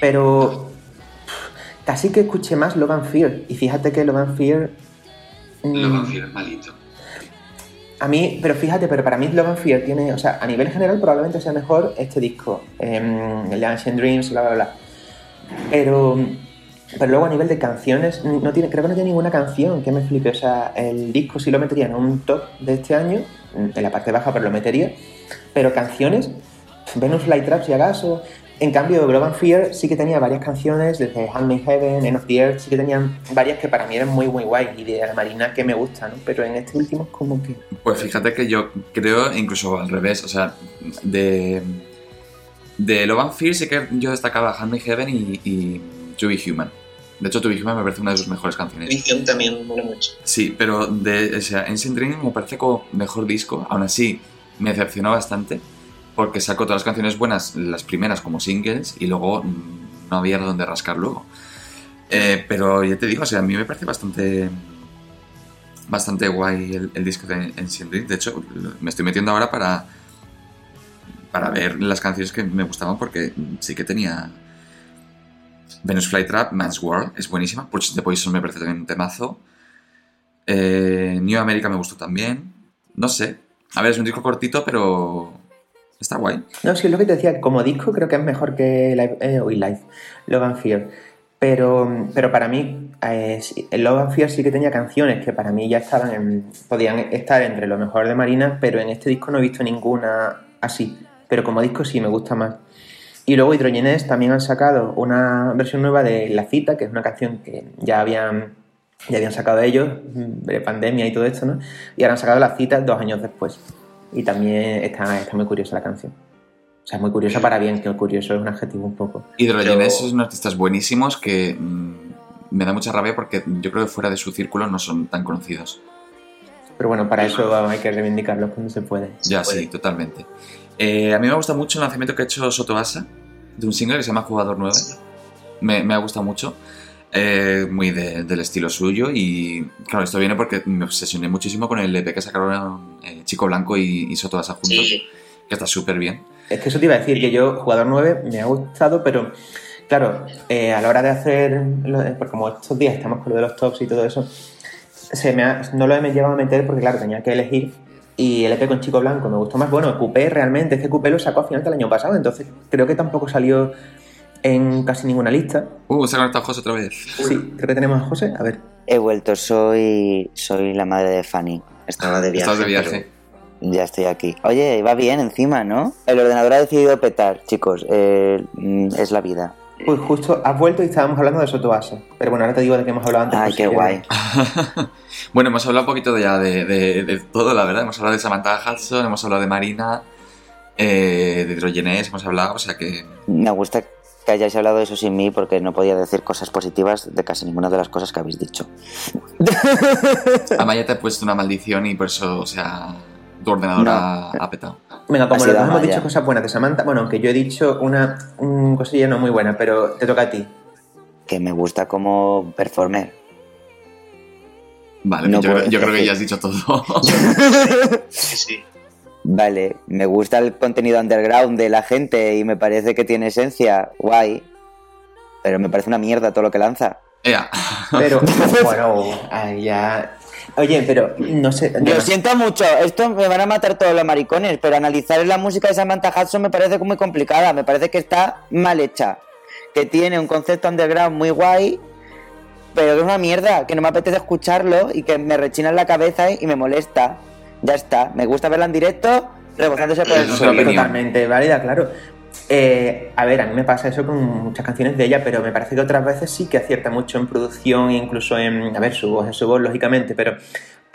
Pero. pff, Casi que escuché más Logan Fear. Y fíjate que Logan Fear. mm, es malito. A mí, pero fíjate, pero para mí Logan Fear tiene. O sea, a nivel general probablemente sea mejor este disco. em, el Ancient Dreams, bla, bla, bla. Pero. Pero luego a nivel de canciones, no tiene, creo que no tiene ninguna canción que me flipe. O sea, el disco sí lo metería en un top de este año, en la parte baja, pero lo metería. Pero canciones, Venus Flytrap si acaso. En cambio, Global Fear sí que tenía varias canciones, desde Handmaid's Heaven, End of the Earth, sí que tenían varias que para mí eran muy, muy guay y de la Marina que me gusta, ¿no? Pero en este último es como que... Pues fíjate que yo creo, incluso al revés, o sea, de. De Love and Fear sí que yo destacaba Handmaid's Heaven y, y To Be Human. De hecho, To Be Human me parece una de sus mejores canciones. Visión también mola mucho. Sí, pero de, o sea, Ancient Dream me parece como mejor disco. Aún así, me decepcionó bastante porque sacó todas las canciones buenas, las primeras como singles, y luego mm, no había donde rascar luego. Eh, pero ya te digo, o sea, a mí me parece bastante bastante guay el, disco de Ancient Dream. De hecho, me estoy metiendo ahora para para ver las canciones que me gustaban porque sí que tenía Venus Flytrap, Man's World, es buenísima. Push the Poison me parece también un temazo. Eh, New America me gustó también. No sé. A ver, es un disco cortito, pero está guay. No, sí, lo que te decía, como disco creo que es mejor que Live, eh, Live, Logan Fear. Pero, pero para mí, eh, el Logan Fear sí que tenía canciones que para mí ya estaban en- podían estar entre lo mejor de Marina, pero en este disco no he visto ninguna así. Pero como disco sí me gusta más. Y luego Hydrogenes también han sacado una versión nueva de La Cita, que es una canción que ya habían, ya habían sacado ellos, mm, de pandemia y todo esto, ¿no? Y ahora han sacado La Cita dos años después. Y también está, está muy curiosa la canción. O sea, muy curiosa para bien, que curioso es un adjetivo un poco. Hydrogenes Pero- es unos artistas buenísimos que mm, me da mucha rabia porque yo creo que fuera de su círculo no son tan conocidos. Pero bueno, para eso hay que reivindicarlos cuando se puede. Ya, Puede. sí, totalmente. Eh, a mí me gusta mucho el lanzamiento que ha hecho Sotoasa de un single que se llama Jugador 9. Me, me ha gustado mucho. Eh, muy de- del estilo suyo y claro, esto viene porque me obsesioné muchísimo con el EP que sacaron eh, Chico Blanco y, y Sotoasa juntos, Sí, que está súper bien. Es que eso te iba a decir, que yo, jugador 9, me ha gustado, pero claro, eh, a la hora de hacer, porque como estos días estamos con lo de los tops y todo eso, se me ha- no lo he llegado a meter porque claro, tenía que elegir y el EP con Chico Blanco me gustó más. Bueno, Coupé realmente, es que Coupé lo sacó a final del año pasado, entonces creo que tampoco salió en casi ninguna lista. Uh, se ha conectado José otra vez. Sí, creo que tenemos a José. A ver, He vuelto, soy, soy la madre de Fanny. Estaba de viaje. Estás de viaje. Ya estoy aquí. Oye, va bien encima, ¿no? El ordenador ha decidido petar, chicos. eh, mm, es la vida. pues justo has vuelto y estábamos hablando de Sotoasa. Pero bueno, ahora te digo de qué hemos hablado antes. Ay, qué guay. bueno, hemos hablado un poquito de ya de, de- de todo, la verdad. Hemos hablado de Samantha Hudson, hemos hablado de Marina, eh, de Hidrogenes, hemos hablado, o sea que Me gusta que hayáis hablado de eso sin mí porque no podía decir cosas positivas de casi ninguna de las cosas que habéis dicho. Amaya te ha puesto una maldición y por eso, o sea, tu ordenador ha, ha petado. Venga, como dos hemos dicho cosas buenas de Samantha, bueno, aunque yo he dicho una un cosilla no muy buena, pero te toca a ti. Que me gusta como performer. Vale, No yo, yo creo que ya has dicho todo. sí, sí. Vale, me gusta el contenido underground de la gente y me parece que tiene esencia, guay. Pero me parece una mierda todo lo que lanza. Pero, bueno, ay, ya. Oye, pero no sé. yo Lo no- siento mucho, esto me van a matar todos los maricones, pero analizar la música de Samantha Hudson me parece muy complicada, me parece que está mal hecha, que tiene un concepto underground muy guay, pero que es una mierda, que no me apetece escucharlo y que me rechina en la cabeza y me molesta. Ya está, me gusta verla en directo, rebozándose por el opinión. Totalmente válida, claro. Eh, a ver, a mí me pasa eso con muchas canciones de ella, pero me parece que otras veces sí que acierta mucho en producción, incluso en. A ver, su voz es su voz, lógicamente, pero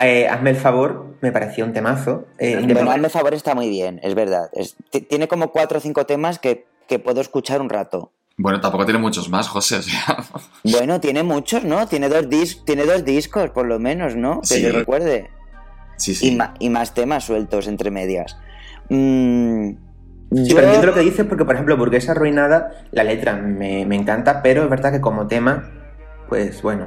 eh, hazme el favor, me pareció un temazo. Eh, Bueno, hazme favor está muy bien, es verdad. Es- tiene como cuatro o cinco temas que, que puedo escuchar un rato. Bueno, tampoco tiene muchos más, José. O sea, Bueno, tiene muchos, ¿no? Tiene dos, dis tiene dos discos, por lo menos, ¿no? Que Sí. yo recuerde. Sí, sí. Y, ma- y más temas sueltos entre medias. Mm, Sí, yo- pero entiendo lo que dices porque, por ejemplo, Burguesa Arruinada, la letra me, me encanta, pero es verdad que como tema, pues bueno.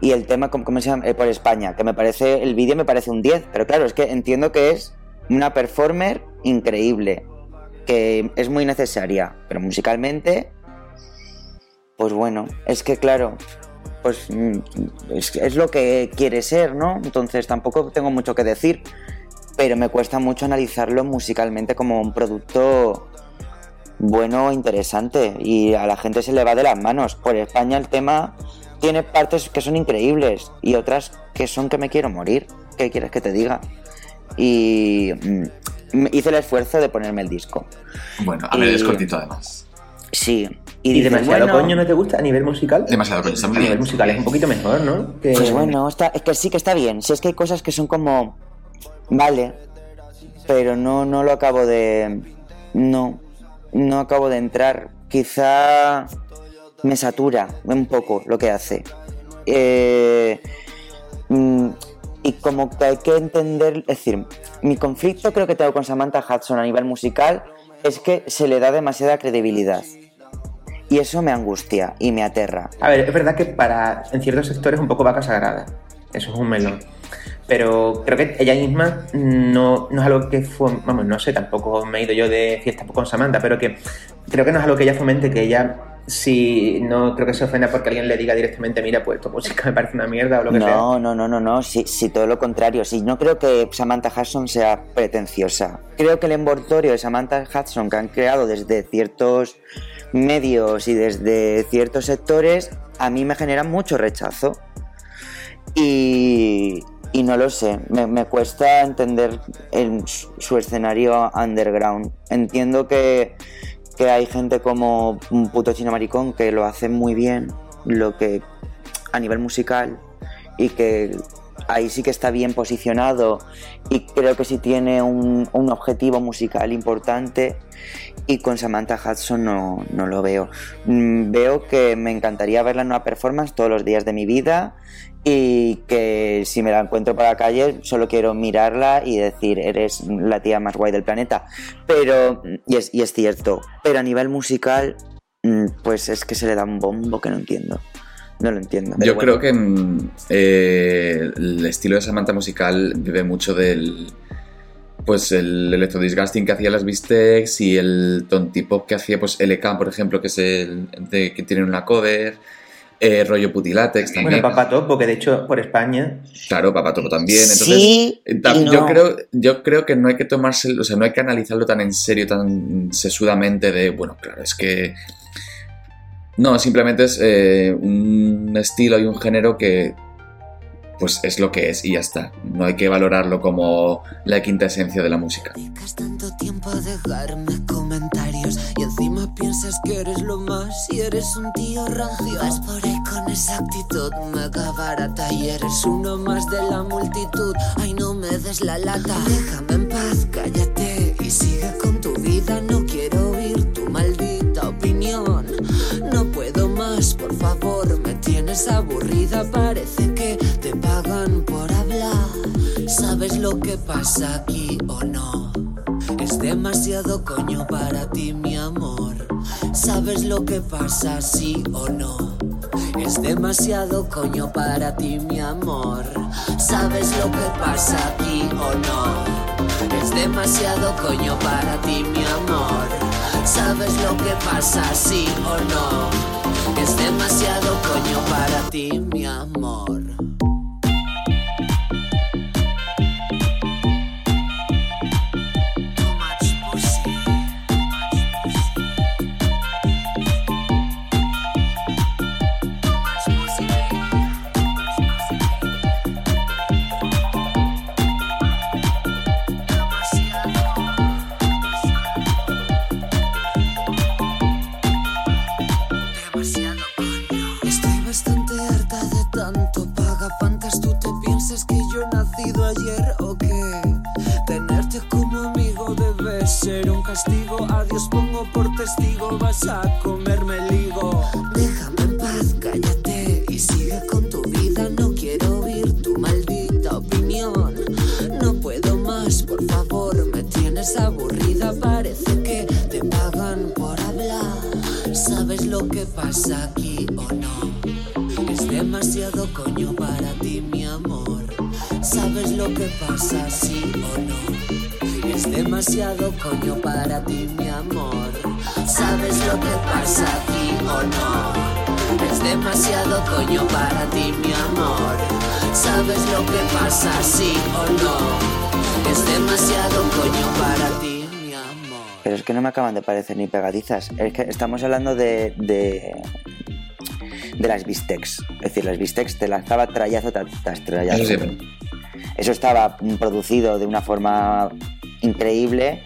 Y el tema, ¿cómo, cómo se llama? Eh, por España, que me parece, el vídeo me parece un 10, pero claro, es que entiendo que es una performer increíble, que es muy necesaria, pero musicalmente, pues bueno, es que claro, pues mm, es, es lo que quiere ser, ¿no? Entonces tampoco tengo mucho que decir, pero me cuesta mucho analizarlo musicalmente como un producto bueno, interesante y a la gente se le va de las manos. Por España el tema tiene partes que son increíbles y otras que son que me quiero morir. ¿Qué quieres que te diga? Y mm, hice el esfuerzo de ponerme el disco. Bueno, a ver, es Y- cortito además. Sí. ¿Y, dices, demasiado bueno, coño no te gusta a nivel musical? Demasiado coño, está muy A nivel musical es un poquito mejor, ¿no? Que- Pues bueno, está, es que sí que está bien. Si es que hay cosas que son como. Vale. Pero no, no lo acabo de. No. No acabo de entrar. Quizá me satura un poco lo que hace. Eh, mm, y como que hay que entender. Es decir, mi conflicto creo que tengo con Samantha Hudson a nivel musical es que se le da demasiada credibilidad. Y eso me angustia y me aterra. A ver, es verdad que para en ciertos sectores un poco vaca sagrada. Eso es un melón. Pero creo que ella misma no, no es algo que fue, vamos, no sé, tampoco me he ido yo de fiesta con Samantha, pero que creo que no es algo que ella fomente, que ella si no creo que se ofenda porque alguien le diga directamente, mira, pues tu música me parece una mierda o lo que sea. No, no, no, no, no, sí, sí, todo lo contrario. Sí, no creo que Samantha Hudson sea pretenciosa. Creo que el envoltorio de Samantha Hudson que han creado desde ciertos medios y desde ciertos sectores a mí me genera mucho rechazo. Y, y no lo sé, me, me cuesta entender el- su escenario underground. Entiendo que, que hay gente como un puto chino maricón que lo hace muy bien, lo que a nivel musical y que ahí sí que está bien posicionado y creo que sí tiene un, un objetivo musical importante y con Samantha Hudson no, no lo veo. Mm, Veo que me encantaría verla en una performance todos los días de mi vida y que si me la encuentro por la calle solo quiero mirarla y decir eres la tía más guay del planeta. Pero, y es, y es cierto, pero a nivel musical mm, pues es que se le da un bombo que no entiendo. No lo entiendo. Yo bueno. creo que mm, eh, el estilo de Samantha musical vive mucho del. Pues el electro disgusting que hacía las Bistecs y el tontipop que hacía pues LK, por ejemplo, que es el de, que tiene una cover. Eh, rollo putilatex Bueno, también. Papá Top, porque de hecho por España Claro, Papatopo también. Entonces, sí, tam- y no. yo, creo, yo creo que no hay que tomarse, o sea, no hay que analizarlo tan en serio, tan sesudamente de, bueno, claro, es que... No, simplemente es eh, un estilo y un género que pues es lo que es y ya está. No hay que valorarlo como la quinta esencia de la música. Dedicas tanto tiempo a dejarme encima piensas que eres lo más y eres un tío rancio. Vas por ahí con esa actitud mega barata y eres uno más de la multitud. Ay, no me des la lata. Déjame en paz, cállate y sigue con tu vida. No quiero oír tu maldita opinión. No puedo más, por favor, me tienes aburrida. Parece que te pagan por hablar. ¿Sabes lo que pasa aquí o no? Es demasiado coño para ti, mi amor. ¿Sabes lo que pasa, sí o no? Es demasiado coño para ti, mi amor. ¿Sabes lo que pasa aquí o no? Es demasiado coño para ti, mi amor. ¿Sabes lo que pasa, sí o no? Es demasiado coño para ti, mi amor. Os pongo por testigo, vas a comerme el higo. Déjame en paz, cállate y sigue con tu vida. No quiero oír tu maldita opinión. No puedo más, por favor, me tienes aburrida. Parece que te pagan por hablar. ¿Sabes lo que pasa aquí o no? Es demasiado coño para ti, mi amor. ¿Sabes lo que pasa, sí o no? Es demasiado coño para ti, mi amor. ¿Sabes lo que pasa aquí o no? Es demasiado coño para ti, mi amor. ¿Sabes lo que pasa, sí o no? Es demasiado coño para ti, mi amor. Pero es que no me acaban de parecer ni pegadizas. Es que estamos hablando de. de, de las bistecs. Es decir, las bistecs te lanzaba trayazo tras trayazo. Eso. Eso estaba producido de una forma increíble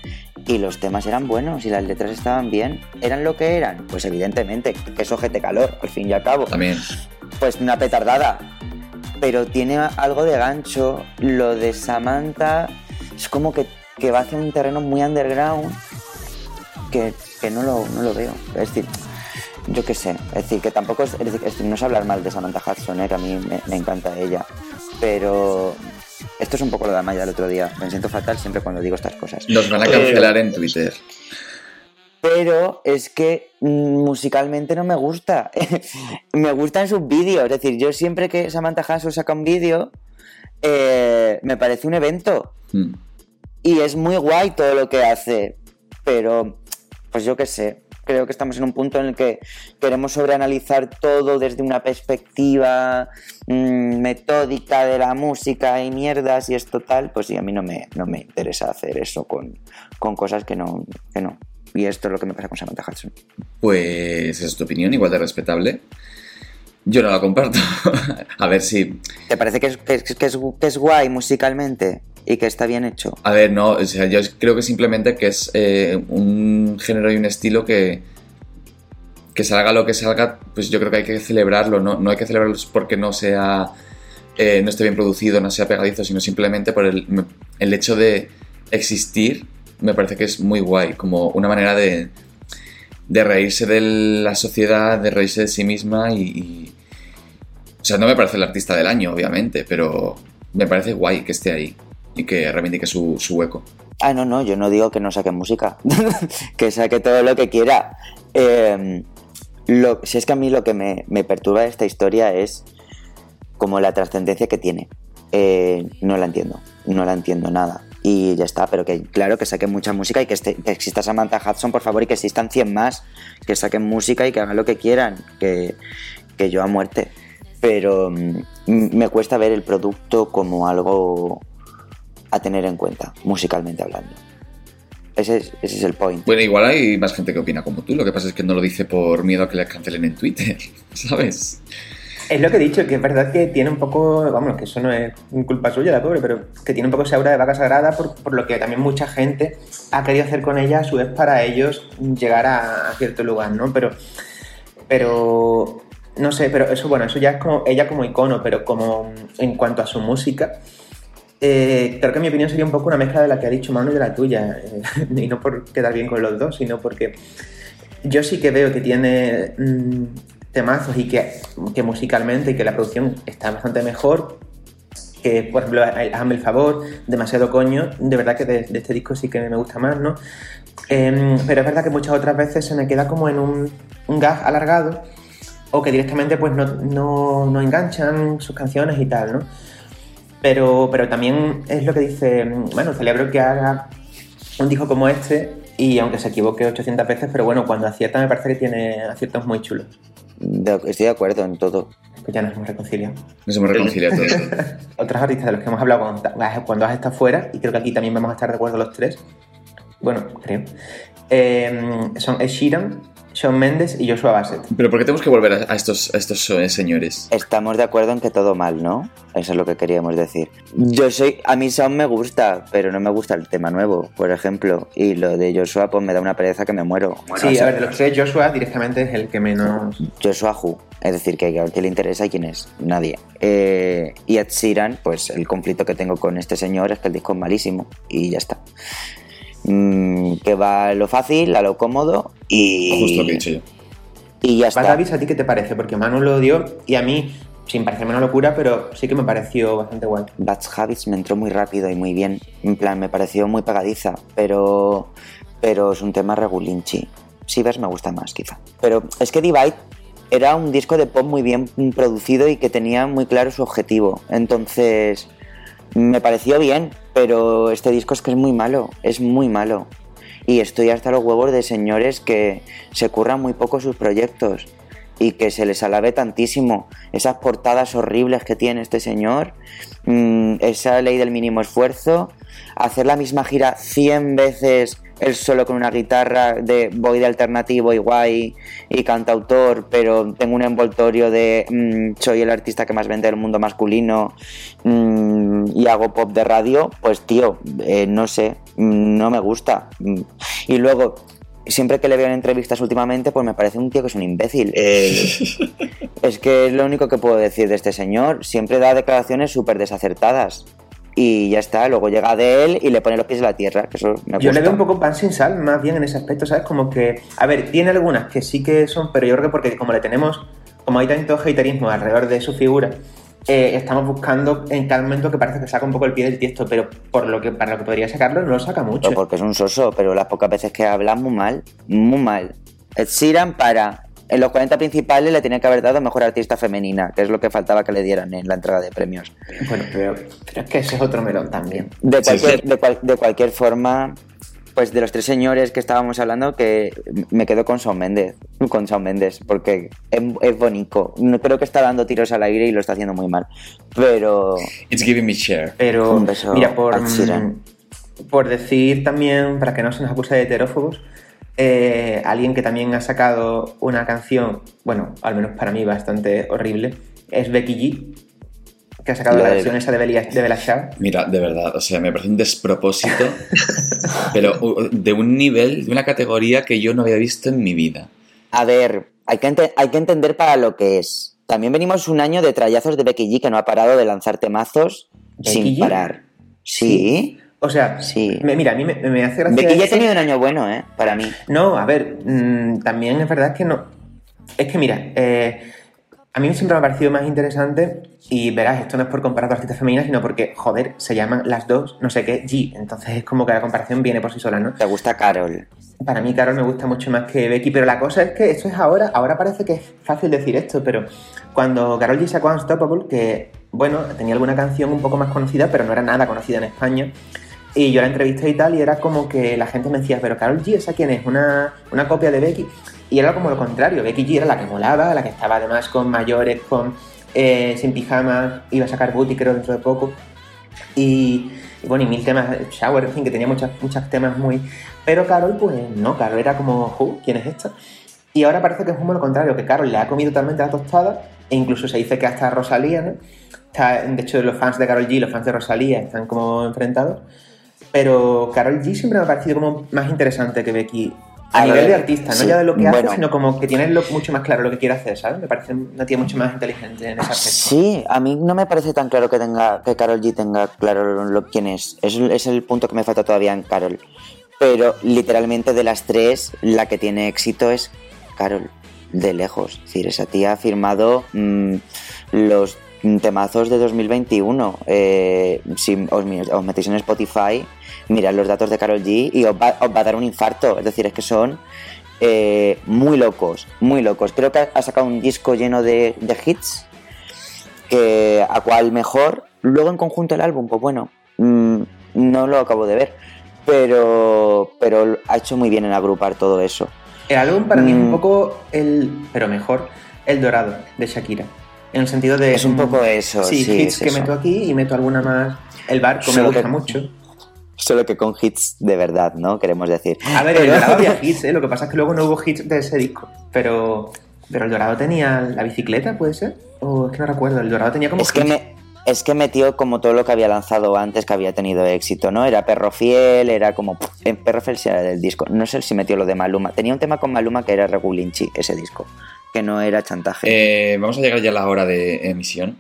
y los temas eran buenos y las letras estaban bien. ¿Eran lo que eran? Pues evidentemente, que es ojete calor, al fin y al cabo. También. Pues una petardada. Pero tiene algo de gancho. Lo de Samantha es como que, que va hacia un terreno muy underground que, que no, lo, no lo veo. Es decir, yo qué sé. Es decir, que tampoco es, es decir, no es hablar mal de Samantha Hudson, ¿eh? que a mí me, me encanta ella. Pero esto es un poco lo de Amaya del otro día. Me siento fatal siempre cuando digo estas cosas. Nos van a Pero- cancelar en Twitter. pero es que mm, musicalmente no me gusta. me gustan sus vídeos. Es decir, yo siempre que Samantha Hudson saca un vídeo, eh, me parece un evento. Mm. Y es muy guay todo lo que hace. Pero, pues yo qué sé. Creo que estamos en un punto en el que queremos sobreanalizar todo desde una perspectiva mm, metódica de la música y mierdas y esto tal. Pues sí, a mí no me, no me interesa hacer eso con, con cosas que no, que no. Y esto es lo que me pasa con Samantha Hudson. Pues esa es tu opinión, igual de respetable. Yo no la comparto. a ver si. ¿Te parece que es, que, es- que es, que es guay musicalmente y que está bien hecho? A ver, no, o sea, yo creo que simplemente que es eh, un género y un estilo que. Que salga lo que salga, pues yo creo que hay que celebrarlo. No, no hay que celebrarlo porque no sea. eh, no esté bien producido, no sea pegadizo, sino simplemente por el, el hecho de existir. Me parece que es muy guay, como una manera de, de reírse de la sociedad, de reírse de sí misma y, O sea, no me parece el artista del año, obviamente, pero me parece guay que esté ahí y que reivindique su, su hueco. Ah, no, no, yo no digo que no saque música, que saque todo lo que quiera. Eh, lo, si es que a mí lo que me, me perturba de esta historia es como la trascendencia que tiene. Eh, no la entiendo, no la entiendo nada. Y ya está, pero que claro que saquen mucha música y que, esté- que exista Samantha Hudson, por favor, y que existan 100 más, que saquen música y que hagan lo que quieran, que, que yo a muerte. Pero mm, me cuesta ver el producto como algo a tener en cuenta, musicalmente hablando. Ese es, ese es el point. Bueno, igual hay más gente que opina como tú, lo que pasa es que no lo dice por miedo a que le cancelen en Twitter, ¿sabes? Es lo que he dicho, que es verdad que tiene un poco, vamos, que eso no es culpa suya, la pobre, pero que tiene un poco esa aura de vaca sagrada por, por lo que también mucha gente ha querido hacer con ella a su vez para ellos llegar a, cierto lugar, ¿no? Pero, pero, no sé, pero eso, bueno, eso ya es como ella como icono, pero como en cuanto a su música, eh, creo que mi opinión sería un poco una mezcla de la que ha dicho Manu y de la tuya, eh, y no por quedar bien con los dos, sino porque yo sí que veo que tiene mm, temazos y que, que musicalmente y que la producción está bastante mejor. Que, por ejemplo, Hazme el favor, demasiado coño, de verdad que de, este disco sí que me gusta más, ¿no? Em, pero es verdad que muchas otras veces se me queda como en un, un gag alargado o que directamente pues no, no, no enganchan sus canciones y tal, ¿no? Pero, pero también es lo que dice, bueno, celebro que haga un disco como este y aunque se equivoque 800 veces, pero bueno, cuando acierta me parece que tiene aciertos muy chulos. De- estoy de acuerdo en todo. Pues ya nos hemos reconciliado. Nos hemos reconciliado todos. Otros artistas de los que hemos hablado cuando, cuando has estado fuera, y creo que aquí también vamos a estar de acuerdo los tres, bueno, creo, eh, son Ed Sheeran, Shawn Mendes y Joshua Bassett. Pero ¿por qué tenemos que volver a, a estos, a estos eh, señores? Estamos de acuerdo en que todo mal, ¿no? Eso es lo que queríamos decir. Yo soy, a mí Sound me gusta, pero no me gusta el tema nuevo, por ejemplo. Y lo de Joshua, pues me da una pereza que me muero. sí, a ver, de los tres, Joshua directamente es el que menos... Joshua Who, es decir, que a quién le interesa y quién es, nadie. Eh, y Ed Sheeran, pues el conflicto que tengo con este señor es que el disco es malísimo y ya está. Mm, que va a lo fácil, a lo cómodo y, Justo lo que he dicho yo. y ya Bad está. Habits, ¿a ti qué te parece? Porque Manu lo odió y a mí, sin parecerme una locura, pero sí que me pareció bastante guay. Bad Habits me entró muy rápido y muy bien. En plan, me pareció muy pegadiza, pero, pero es un tema regulinchi. Si ves, me gusta más, quizá. Pero es que Divide era un disco de pop muy bien producido y que tenía muy claro su objetivo. Entonces, me pareció bien, pero este disco es que es muy malo, es muy malo. Y estoy hasta los huevos de señores que se curran muy poco sus proyectos y que se les alabe tantísimo. Esas portadas horribles que tiene este señor, mm, esa ley del mínimo esfuerzo, hacer la misma gira 100 veces él solo con una guitarra de voy de alternativo y guay y cantautor, pero tengo un envoltorio de mm, soy el artista que más vende del mundo masculino mm, y hago pop de radio, pues tío, eh, no sé, mm, no me gusta. Y luego, siempre que le veo en entrevistas últimamente, pues me parece un tío que es un imbécil. Eh, es que es lo único que puedo decir de este señor. Siempre da declaraciones súper desacertadas. Y ya está, luego llega de él y le pone los pies en la tierra, que eso me gusta. Yo le veo un poco pan sin sal, más bien en ese aspecto, ¿sabes? Como que, a ver, tiene algunas que sí que son, pero yo creo que porque como le tenemos, como hay tanto haterismo alrededor de su figura, eh, estamos buscando en cada momento que parece que saca un poco el pie del tiesto, pero por lo que para lo que podría sacarlo no lo saca mucho. Pero porque es un soso, pero las pocas veces que habla muy mal, muy mal. Ed Sheeran para en los 40 principales le tenía que haber dado mejor artista femenina, que es lo que faltaba que le dieran en la entrega de premios. Bueno, pero, pero es que ese es otro melón también. De Sí, cualquier, sí. de cual- de cualquier forma, pues de los tres señores que estábamos hablando, que me quedo con Shawn Mendes, con Shawn Mendes, porque es, es bonito. No creo que está dando tiros al aire y lo está haciendo muy mal. Pero It's giving me share. Pero, Un beso mira, por, mm, por decir también, para que no se nos acuse de heterófobos, eh, alguien que también ha sacado una canción, bueno, al menos para mí bastante horrible, es Becky G, que ha sacado La la, de- versión esa de Bella, de Bella Ciao. Mira, de verdad, o sea, me parece un despropósito, pero uh, de un nivel, de una categoría que yo no había visto en mi vida. A ver, hay que, ente- hay que entender para lo que es. También venimos un año de trayazos de Becky G que no ha parado de lanzar temazos ¿Becky sin G? parar. Sí. O sea, Sí. me- mira, a mí me, me hace gracia. Becky G ha tenido un año bueno, ¿eh? Para mí. No, a ver, mm, también es verdad que no. Es que mira, eh, a mí siempre me ha parecido más interesante, y verás, esto no es por comparar dos artistas femeninas, sino porque, joder, se llaman las dos, no sé qué, G. Entonces es como que la comparación viene por sí sola, ¿no? Te gusta Carol. Para mí, Carol me gusta mucho más que Becky, pero la cosa es que esto es ahora, ahora parece que es fácil decir esto, pero cuando Carol G sacó Unstoppable, que, bueno, tenía alguna canción un poco más conocida, pero no era nada conocida en España, y yo la entrevisté y tal, y era como que la gente me decía, pero Carol G, ¿esa quién es? ¿Una, una copia de Becky? Y era como lo contrario, Becky G era la que molaba, la que estaba además con mayores, con eh, sin pijamas, iba a sacar booty creo dentro de poco. Y, bueno, y mil temas, Shower, en fin, que tenía muchos muchos temas muy... Pero Carol, pues no, Carol era como, "Ju, ¿quién es esta? Y ahora parece que es como lo contrario, que Carol le ha comido totalmente la tostada, e incluso se dice que hasta Rosalía, ¿no? Está, de hecho, los fans de Carol G y los fans de Rosalía están como enfrentados. Pero Carol G siempre me ha parecido como más interesante que Becky. A, A nivel ver, de artista, no ya de lo que bueno. hace, sino como que tiene lo- mucho más claro lo que quiere hacer, ¿sabes? Me parece una tía mucho más inteligente en ese aspecto. Sí, a mí no me parece tan claro que tenga que Carol G tenga claro lo, quién es. Es, es el punto que me falta todavía en Carol. Pero literalmente de las tres, la que tiene éxito es Carol, de lejos. Es decir, esa tía ha firmado mm, los temazos de 2021. Eh, si os metéis en Spotify, mirad los datos de Carol G y os va, os va a dar un infarto. Es decir, es que son eh, muy locos, muy locos. Creo que ha- sacado un disco lleno de, de hits, que a cual mejor. Luego en conjunto el álbum, pues bueno, mm, no lo acabo de ver, pero, pero ha hecho muy bien en agrupar todo eso. El álbum para mí es un Mm. poco el, pero mejor, el dorado de Shakira. En el sentido de. Es un mm, poco eso, sí, hits es que eso. meto aquí y meto alguna más. El barco me gusta que- mucho. Solo que con hits de verdad, ¿no? Queremos decir. A ver, el Pero- dorado había hits, ¿eh? Lo que pasa es que luego no hubo hits de ese disco. Pero. Pero el dorado tenía la bicicleta, ¿puede ser? O es que no recuerdo. El dorado tenía como. Es que, me, es que metió como todo lo que había lanzado antes que había tenido éxito, ¿no? Era Perro Fiel, era como... En Perro Fiel sí era del disco. No sé si metió lo de Maluma. Tenía un tema con Maluma que era Regulinchi, ese disco. Que no era chantaje. Eh, vamos a llegar ya a la hora de emisión.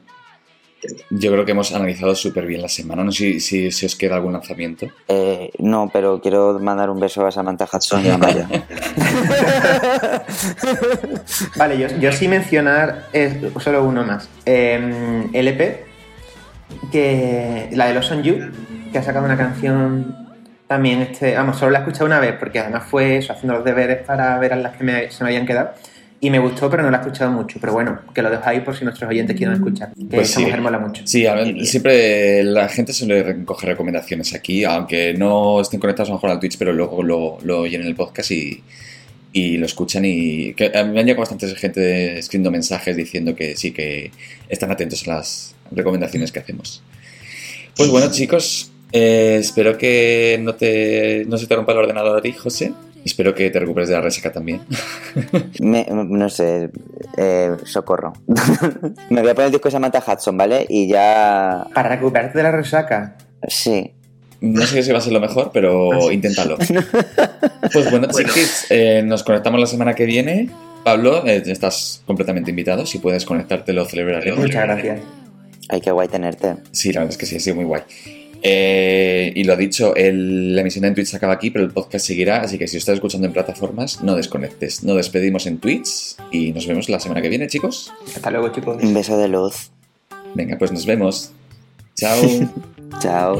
Yo creo que hemos analizado súper bien la semana. No sé si, si, si os queda algún lanzamiento. Eh, no, pero quiero mandar un beso a Samantha Hudson y a Maya. Vale, yo, yo sí mencionar eh, solo uno más. Eh, LP, que la de Los On You, que ha sacado una canción también, este, vamos, solo la he escuchado una vez, porque además fue eso, haciendo los deberes para ver a las que me- se me habían quedado. Y me gustó, pero no la he escuchado mucho. Pero bueno, que lo dejo ahí por si nuestros oyentes quieren escuchar. Que Pues esa sí. mujer mola mucho. Sí, a ver, siempre la gente suele recoger recomendaciones aquí, aunque no estén conectados a lo mejor al Twitch, pero luego lo, lo oyen en el podcast y, y lo escuchan. Y que, a mí me han llegado bastante gente escribiendo mensajes diciendo que sí, que están atentos a las recomendaciones que hacemos. Pues bueno, chicos, eh, espero que no, te, no se te rompa el ordenador a ti, José. Espero que te recuperes de la resaca también. Me- no sé, eh, socorro. Me voy a poner el disco de Samantha Hudson, ¿vale? Y ya... Para recuperarte de la resaca. Sí. No sé si va a ser lo mejor, pero inténtalo. Pues bueno, chiquis, eh, nos conectamos la semana que viene. Pablo, eh, estás completamente invitado. Si puedes conectarte, lo celebraremos. Muchas gracias. Ay, qué guay tenerte. Sí, la verdad es que sí, ha sido muy guay. Eh, y lo dicho, el- la emisión en Twitch se acaba aquí, pero el podcast seguirá. Así que si estás escuchando en plataformas, no desconectes. Nos despedimos en Twitch y nos vemos la semana que viene, chicos. Hasta luego, chicos. Un beso de luz. Venga, pues nos vemos. Chao. Chao.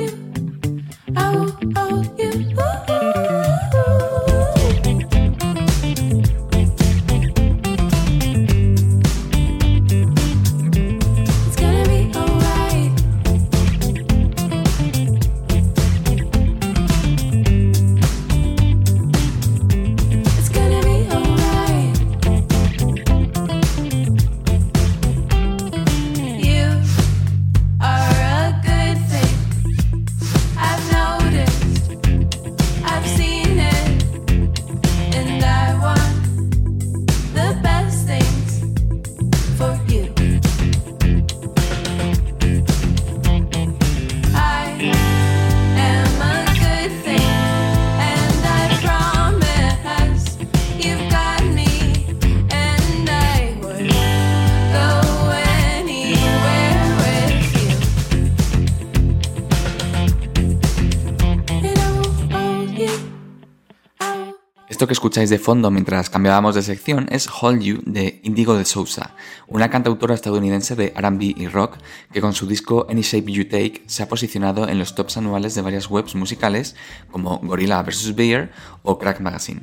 Que escucháis de fondo mientras cambiábamos de sección es Hold You de Indigo de Sousa, una cantautora estadounidense de RB y rock que con su disco Any Shape You Take se ha posicionado en los tops anuales de varias webs musicales como Gorilla vs. Bear o Crack Magazine.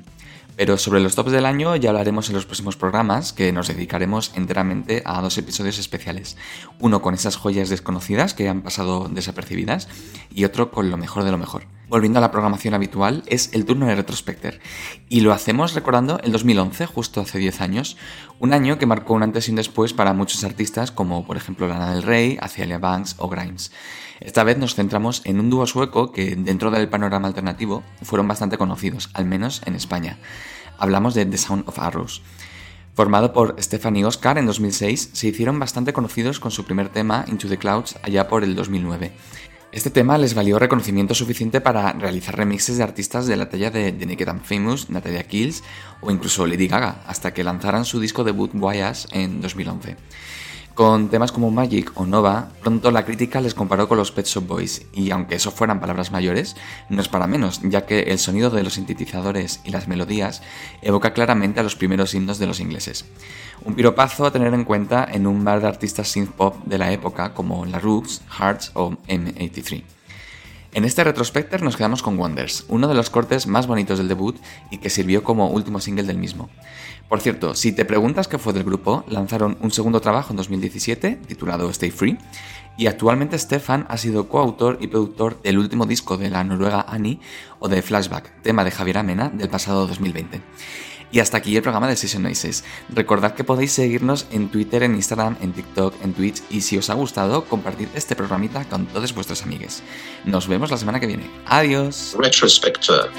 Pero sobre los tops del año ya hablaremos en los próximos programas que nos dedicaremos enteramente a dos episodios especiales. Uno con esas joyas desconocidas que han pasado desapercibidas y otro con lo mejor de lo mejor. Volviendo a la programación habitual, es el turno de Retrospecter. Y lo hacemos recordando el 2011, justo hace 10 años, un año que marcó un antes y un después para muchos artistas como por ejemplo Lana del Rey, Azealia Banks o Grimes. Esta vez nos centramos en un dúo sueco que dentro del panorama alternativo fueron bastante conocidos, al menos en España. Hablamos de The Sound of Arrows. Formado por Stephanie Oscar en 2006, se hicieron bastante conocidos con su primer tema, Into the Clouds, allá por el 2009. Este tema les valió reconocimiento suficiente para realizar remixes de artistas de la talla de The Naked and Famous, Natalia Kills o incluso Lady Gaga, hasta que lanzaran su disco debut Guayas en 2011. Con temas como Magic o Nova, pronto la crítica les comparó con los Pet Shop Boys, y aunque eso fueran palabras mayores, no es para menos, ya que el sonido de los sintetizadores y las melodías evoca claramente a los primeros himnos de los ingleses. Un piropazo a tener en cuenta en un mar de artistas synth pop de la época como La Roots, Hearts o M83. En este retrospector nos quedamos con Wonders, uno de los cortes más bonitos del debut y que sirvió como último single del mismo. Por cierto, si te preguntas qué fue del grupo, lanzaron un segundo trabajo en 2017 titulado Stay Free y actualmente Stefan ha sido coautor y productor del último disco de la noruega Annie o de Flashback, tema de Javier Amena del pasado 2020. Y hasta aquí el programa de Session Noises. Recordad que podéis seguirnos en Twitter, en Instagram, en TikTok, en Twitch y si os ha gustado, compartid este programita con todos vuestros amigues. Nos vemos la semana que viene. Adiós. Retrospector.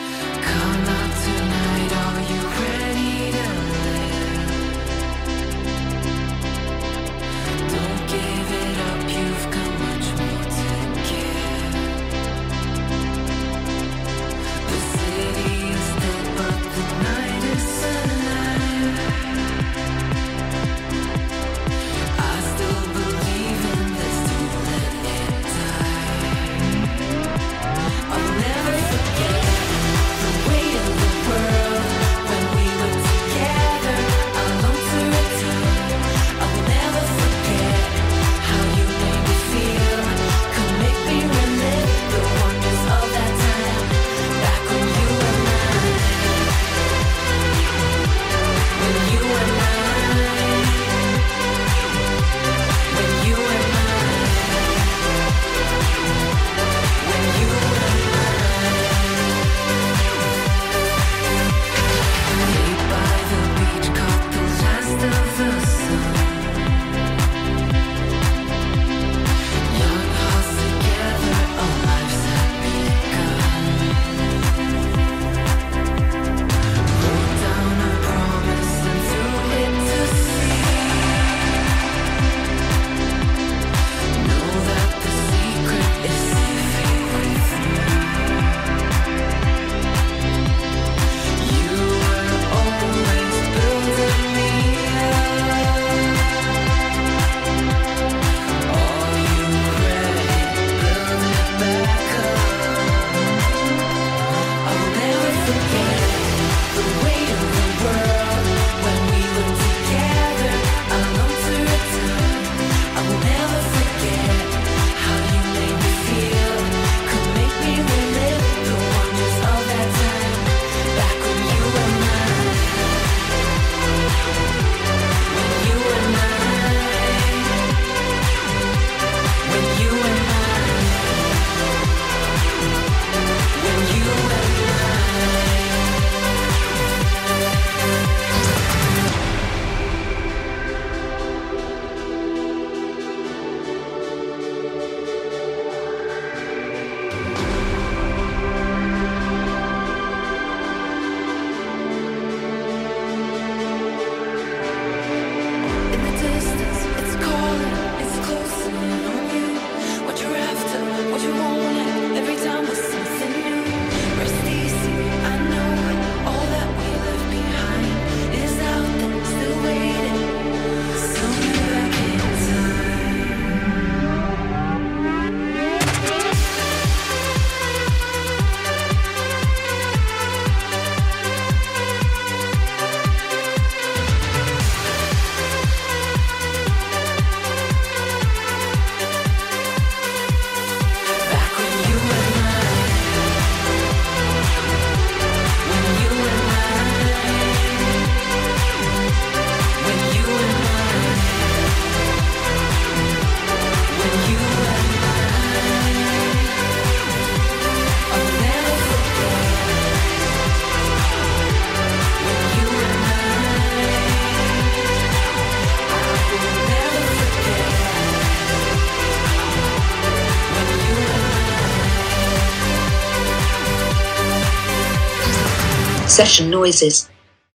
Session noises.